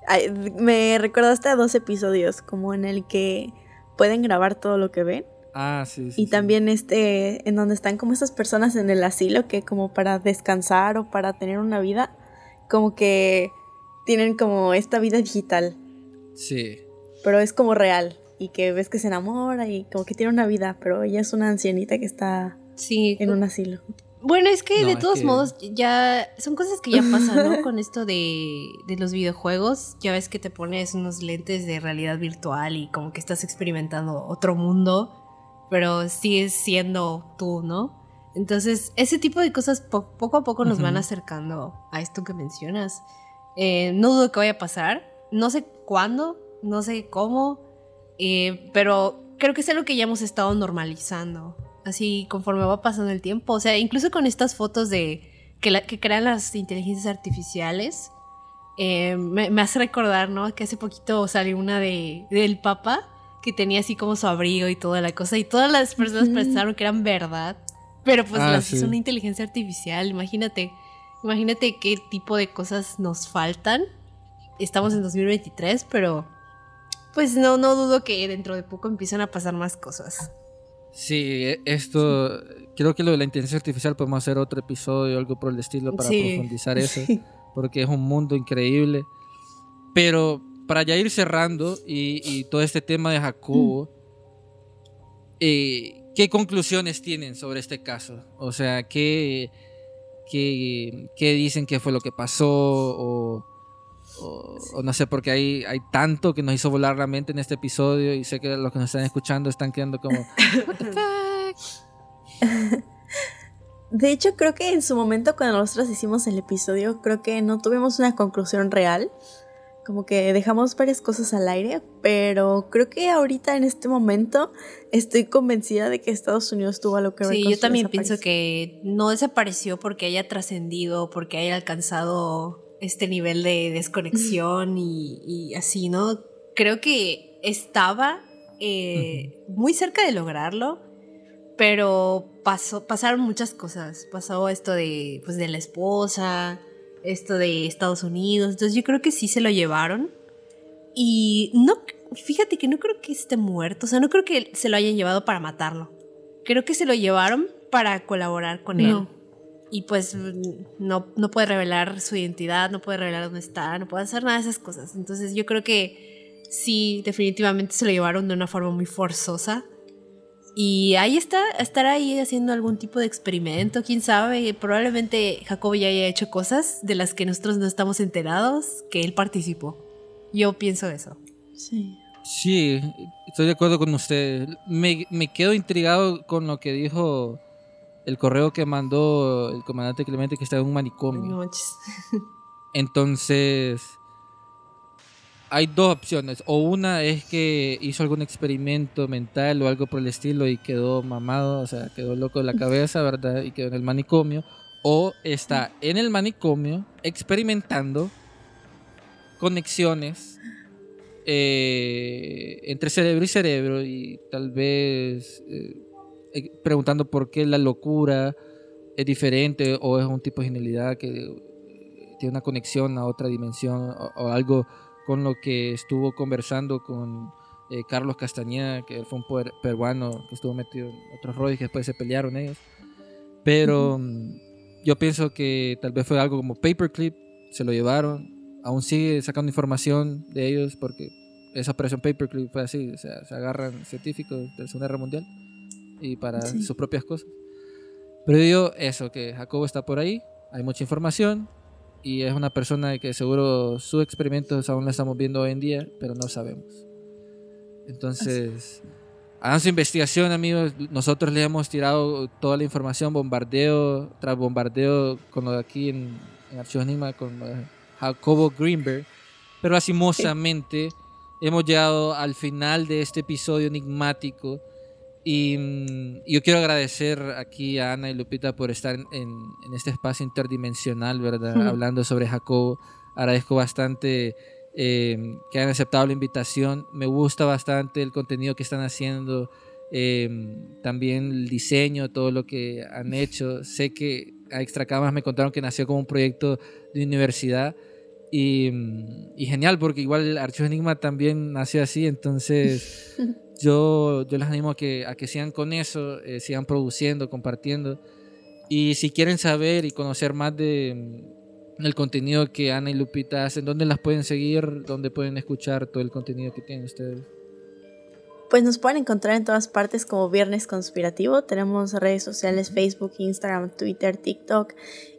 Ay, me recordaste a dos episodios, como en el que pueden grabar todo lo que ven. Ah, sí. sí, Y sí. también este, en donde están como esas personas en el asilo que como para descansar o para tener una vida, como que tienen como esta vida digital, Sí. pero es como real. Y que ves que se enamora y como que tiene una vida, pero ella es una ancianita que está Sí. en un asilo. Bueno, es que No, de todos que- modos ya son cosas que ya pasan, ¿no? Con esto de, de los videojuegos, ya ves que te pones unos lentes de realidad virtual y como que estás experimentando otro mundo, pero sigues siendo tú, ¿no? Entonces, ese tipo de cosas po- poco a poco nos van Ujú. acercando a esto que mencionas. Eh, no dudo que vaya a pasar, no sé cuándo, no sé cómo, eh, pero creo que es algo que ya hemos estado normalizando. Así conforme va pasando el tiempo. O sea, incluso con estas fotos de que, la- que crean las inteligencias artificiales. eh, me, me hace recordar, ¿no? Que hace poquito salió una de, del Papa que tenía así como su abrigo y toda la cosa. Y todas las personas Ujú. pensaron que eran verdad. Pero pues Ah, las sí. hizo una inteligencia artificial. Imagínate. Imagínate qué tipo de cosas nos faltan. Estamos en 2023, pero pues no, no dudo que dentro de poco empiezan a pasar más cosas. Sí, e- esto, creo que lo de la inteligencia artificial podemos hacer otro episodio o algo por el estilo para Sí. profundizar eso, porque es un mundo increíble. Pero para ya ir cerrando y, y todo este tema de Jacobo, eh, ¿qué conclusiones tienen sobre este caso? O sea, ¿qué, qué, qué dicen que fue lo que pasó? O, o- o no sé, porque hay, hay tanto que nos hizo volar la mente en este episodio y sé que los que nos están escuchando están quedando como... De hecho, creo que en su momento cuando nosotros hicimos el episodio, creo que no tuvimos una conclusión real. Como que dejamos varias cosas al aire, pero creo que ahorita en este momento estoy convencida de que Estados Unidos tuvo algo que ver Sí, con yo también pienso que no desapareció porque haya trascendido, porque haya alcanzado este nivel de desconexión y, y así, ¿no? Creo que estaba eh, muy cerca de lograrlo, pero pasó, pasaron muchas cosas. Pasó esto de, pues, de la esposa, esto de Estados Unidos, entonces yo creo que sí se lo llevaron. Y no, fíjate que no creo que esté muerto, o sea, no creo que se lo hayan llevado para matarlo. Creo que se lo llevaron para colaborar con él. No. Y pues no, no puede revelar su identidad, no puede revelar dónde está, no puede hacer nada de esas cosas. Entonces yo creo que sí, definitivamente se lo llevaron de una forma muy forzosa. Y ahí está, estará ahí haciendo algún tipo de experimento, quién sabe. Probablemente Jacobo ya haya hecho cosas de las que nosotros no estamos enterados, que él participó. Yo pienso eso. Sí. Sí, estoy de acuerdo con usted. Me, me quedo intrigado con lo que dijo el correo que mandó el comandante Clemente que está en un manicomio. Entonces, hay dos opciones. O una es que hizo algún experimento mental o algo por el estilo y quedó mamado, o sea, quedó loco de la cabeza, ¿verdad? Y quedó en el manicomio. O está en el manicomio experimentando conexiones eh, entre cerebro y cerebro y tal vez eh, eh, preguntando por qué la locura es diferente o es un tipo de genialidad que tiene una conexión a otra dimensión o algo con lo que estuvo conversando con eh, Carlos Castañeda, que fue un poder peruano que estuvo metido en otros rollos que después se pelearon ellos. Pero mm, yo pienso que tal vez fue algo como Paperclip, se lo llevaron, aún sigue sacando información de ellos porque esa operación Paperclip fue así, o sea, se agarran científicos de la Segunda Guerra Mundial y para Sí. sus propias cosas. Pero yo digo eso, que Jacobo está por ahí, hay mucha información y es una persona que seguro sus experimentos aún lo estamos viendo hoy en día, pero no sabemos. Entonces, hagan su investigación, amigos. Nosotros le hemos tirado toda la información, bombardeo tras bombardeo con lo de aquí en, en Archivos Enigma, con Jacobo Greenberg. Pero lastimosamente hemos llegado al final de este episodio enigmático. Y mm, yo quiero agradecer aquí a Ana y Lupita por estar en, en este espacio interdimensional, ¿verdad? Hablando sobre Jacobo. Agradezco bastante eh, que hayan aceptado la invitación. Me gusta bastante el contenido que están haciendo. eh, también el diseño, todo lo que han hecho. Sé que a Extracamas me contaron que nació como un proyecto de universidad. Y, mm, y genial, porque igual Archivos Enigma también nació así. Entonces, yo, yo les animo a que, a que sigan con eso, eh, sigan produciendo, compartiendo. Y si quieren saber y conocer más de mm, el contenido que Ana y Lupita hacen, ¿dónde las pueden seguir? ¿Dónde pueden escuchar todo el contenido que tienen ustedes? Pues nos pueden encontrar en todas partes como Viernes Conspirativo. Tenemos redes sociales Facebook, Instagram, Twitter, TikTok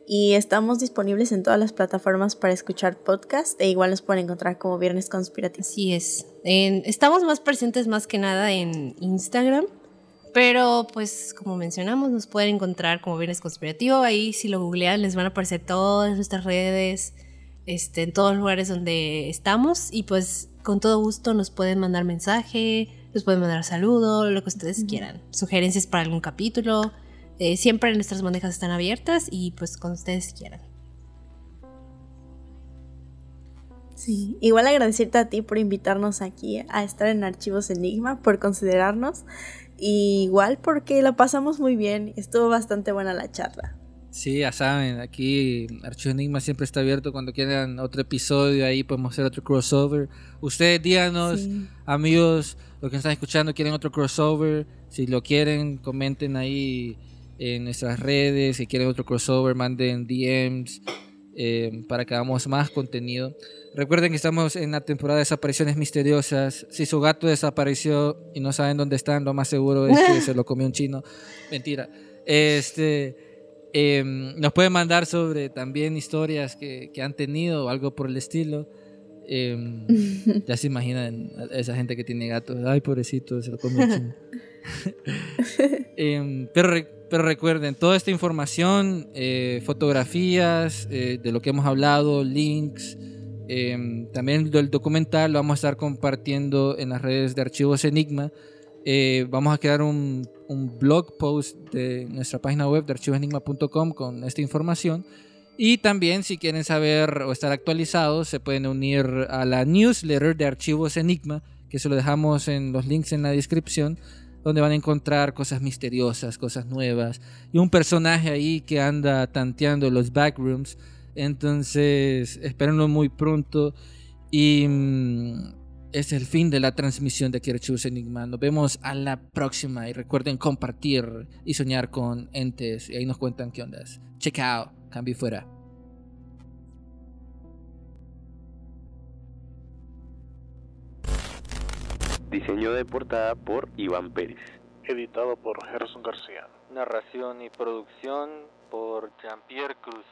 y estamos disponibles en todas las plataformas para escuchar podcast e igual nos pueden encontrar como Viernes Conspirativo. Así es. En- estamos más presentes más que nada en Instagram. Pero pues como mencionamos, nos pueden encontrar como Viernes Conspirativo. Ahí si lo googlean les van a aparecer todas nuestras redes, este, en todos los lugares donde estamos. Y pues con todo gusto nos pueden mandar mensaje, nos pueden mandar saludo, lo que ustedes quieran. Sugerencias para algún capítulo. Eh, siempre nuestras bandejas están abiertas y pues cuando ustedes quieran. Sí, igual agradecerte a ti por invitarnos aquí a estar en Archivos Enigma, por considerarnos. Y igual porque la pasamos muy bien, estuvo bastante buena la charla. Sí, ya saben, aquí Archivo Enigma siempre está abierto. Cuando quieran otro episodio, ahí podemos hacer otro crossover. Ustedes díganos, Sí. amigos, los que están escuchando, quieren otro crossover. Si lo quieren, comenten ahí en nuestras redes. Si quieren otro crossover, manden DMs eh, para que hagamos más contenido. Recuerden que estamos en la temporada de desapariciones misteriosas. Si su gato desapareció y no saben dónde están, lo más seguro es que se lo comió un chino. Mentira. Este. em, nos pueden mandar sobre también historias que, que han tenido o algo por el estilo. Em, ya se imaginan a esa gente que tiene gatos. Ay, pobrecito, se lo comió un chino. Em, pero, re- pero recuerden, toda esta información, eh, fotografías eh, de lo que hemos hablado, links, em, también del documental lo vamos a estar compartiendo en las redes de Archivos Enigma. Eh, vamos a crear un, un blog post de nuestra página web de archivosenigma.com con esta información. Y también si quieren saber o estar actualizados, se pueden unir a la newsletter de Archivos Enigma, que se lo dejamos en los links en la descripción, donde van a encontrar cosas misteriosas, cosas nuevas, y un personaje ahí que anda tanteando los backrooms. Entonces, espérenlo muy pronto. Y mm, es el fin de la transmisión de Archivos Enigma. Nos vemos a la próxima y recuerden compartir y soñar con entes. Y ahí nos cuentan qué ondas. Check out. Cambio fuera. Diseño de portada por Iván Pérez. Editado por Gerson García. Narración y producción por Jean-Pierre Cruz.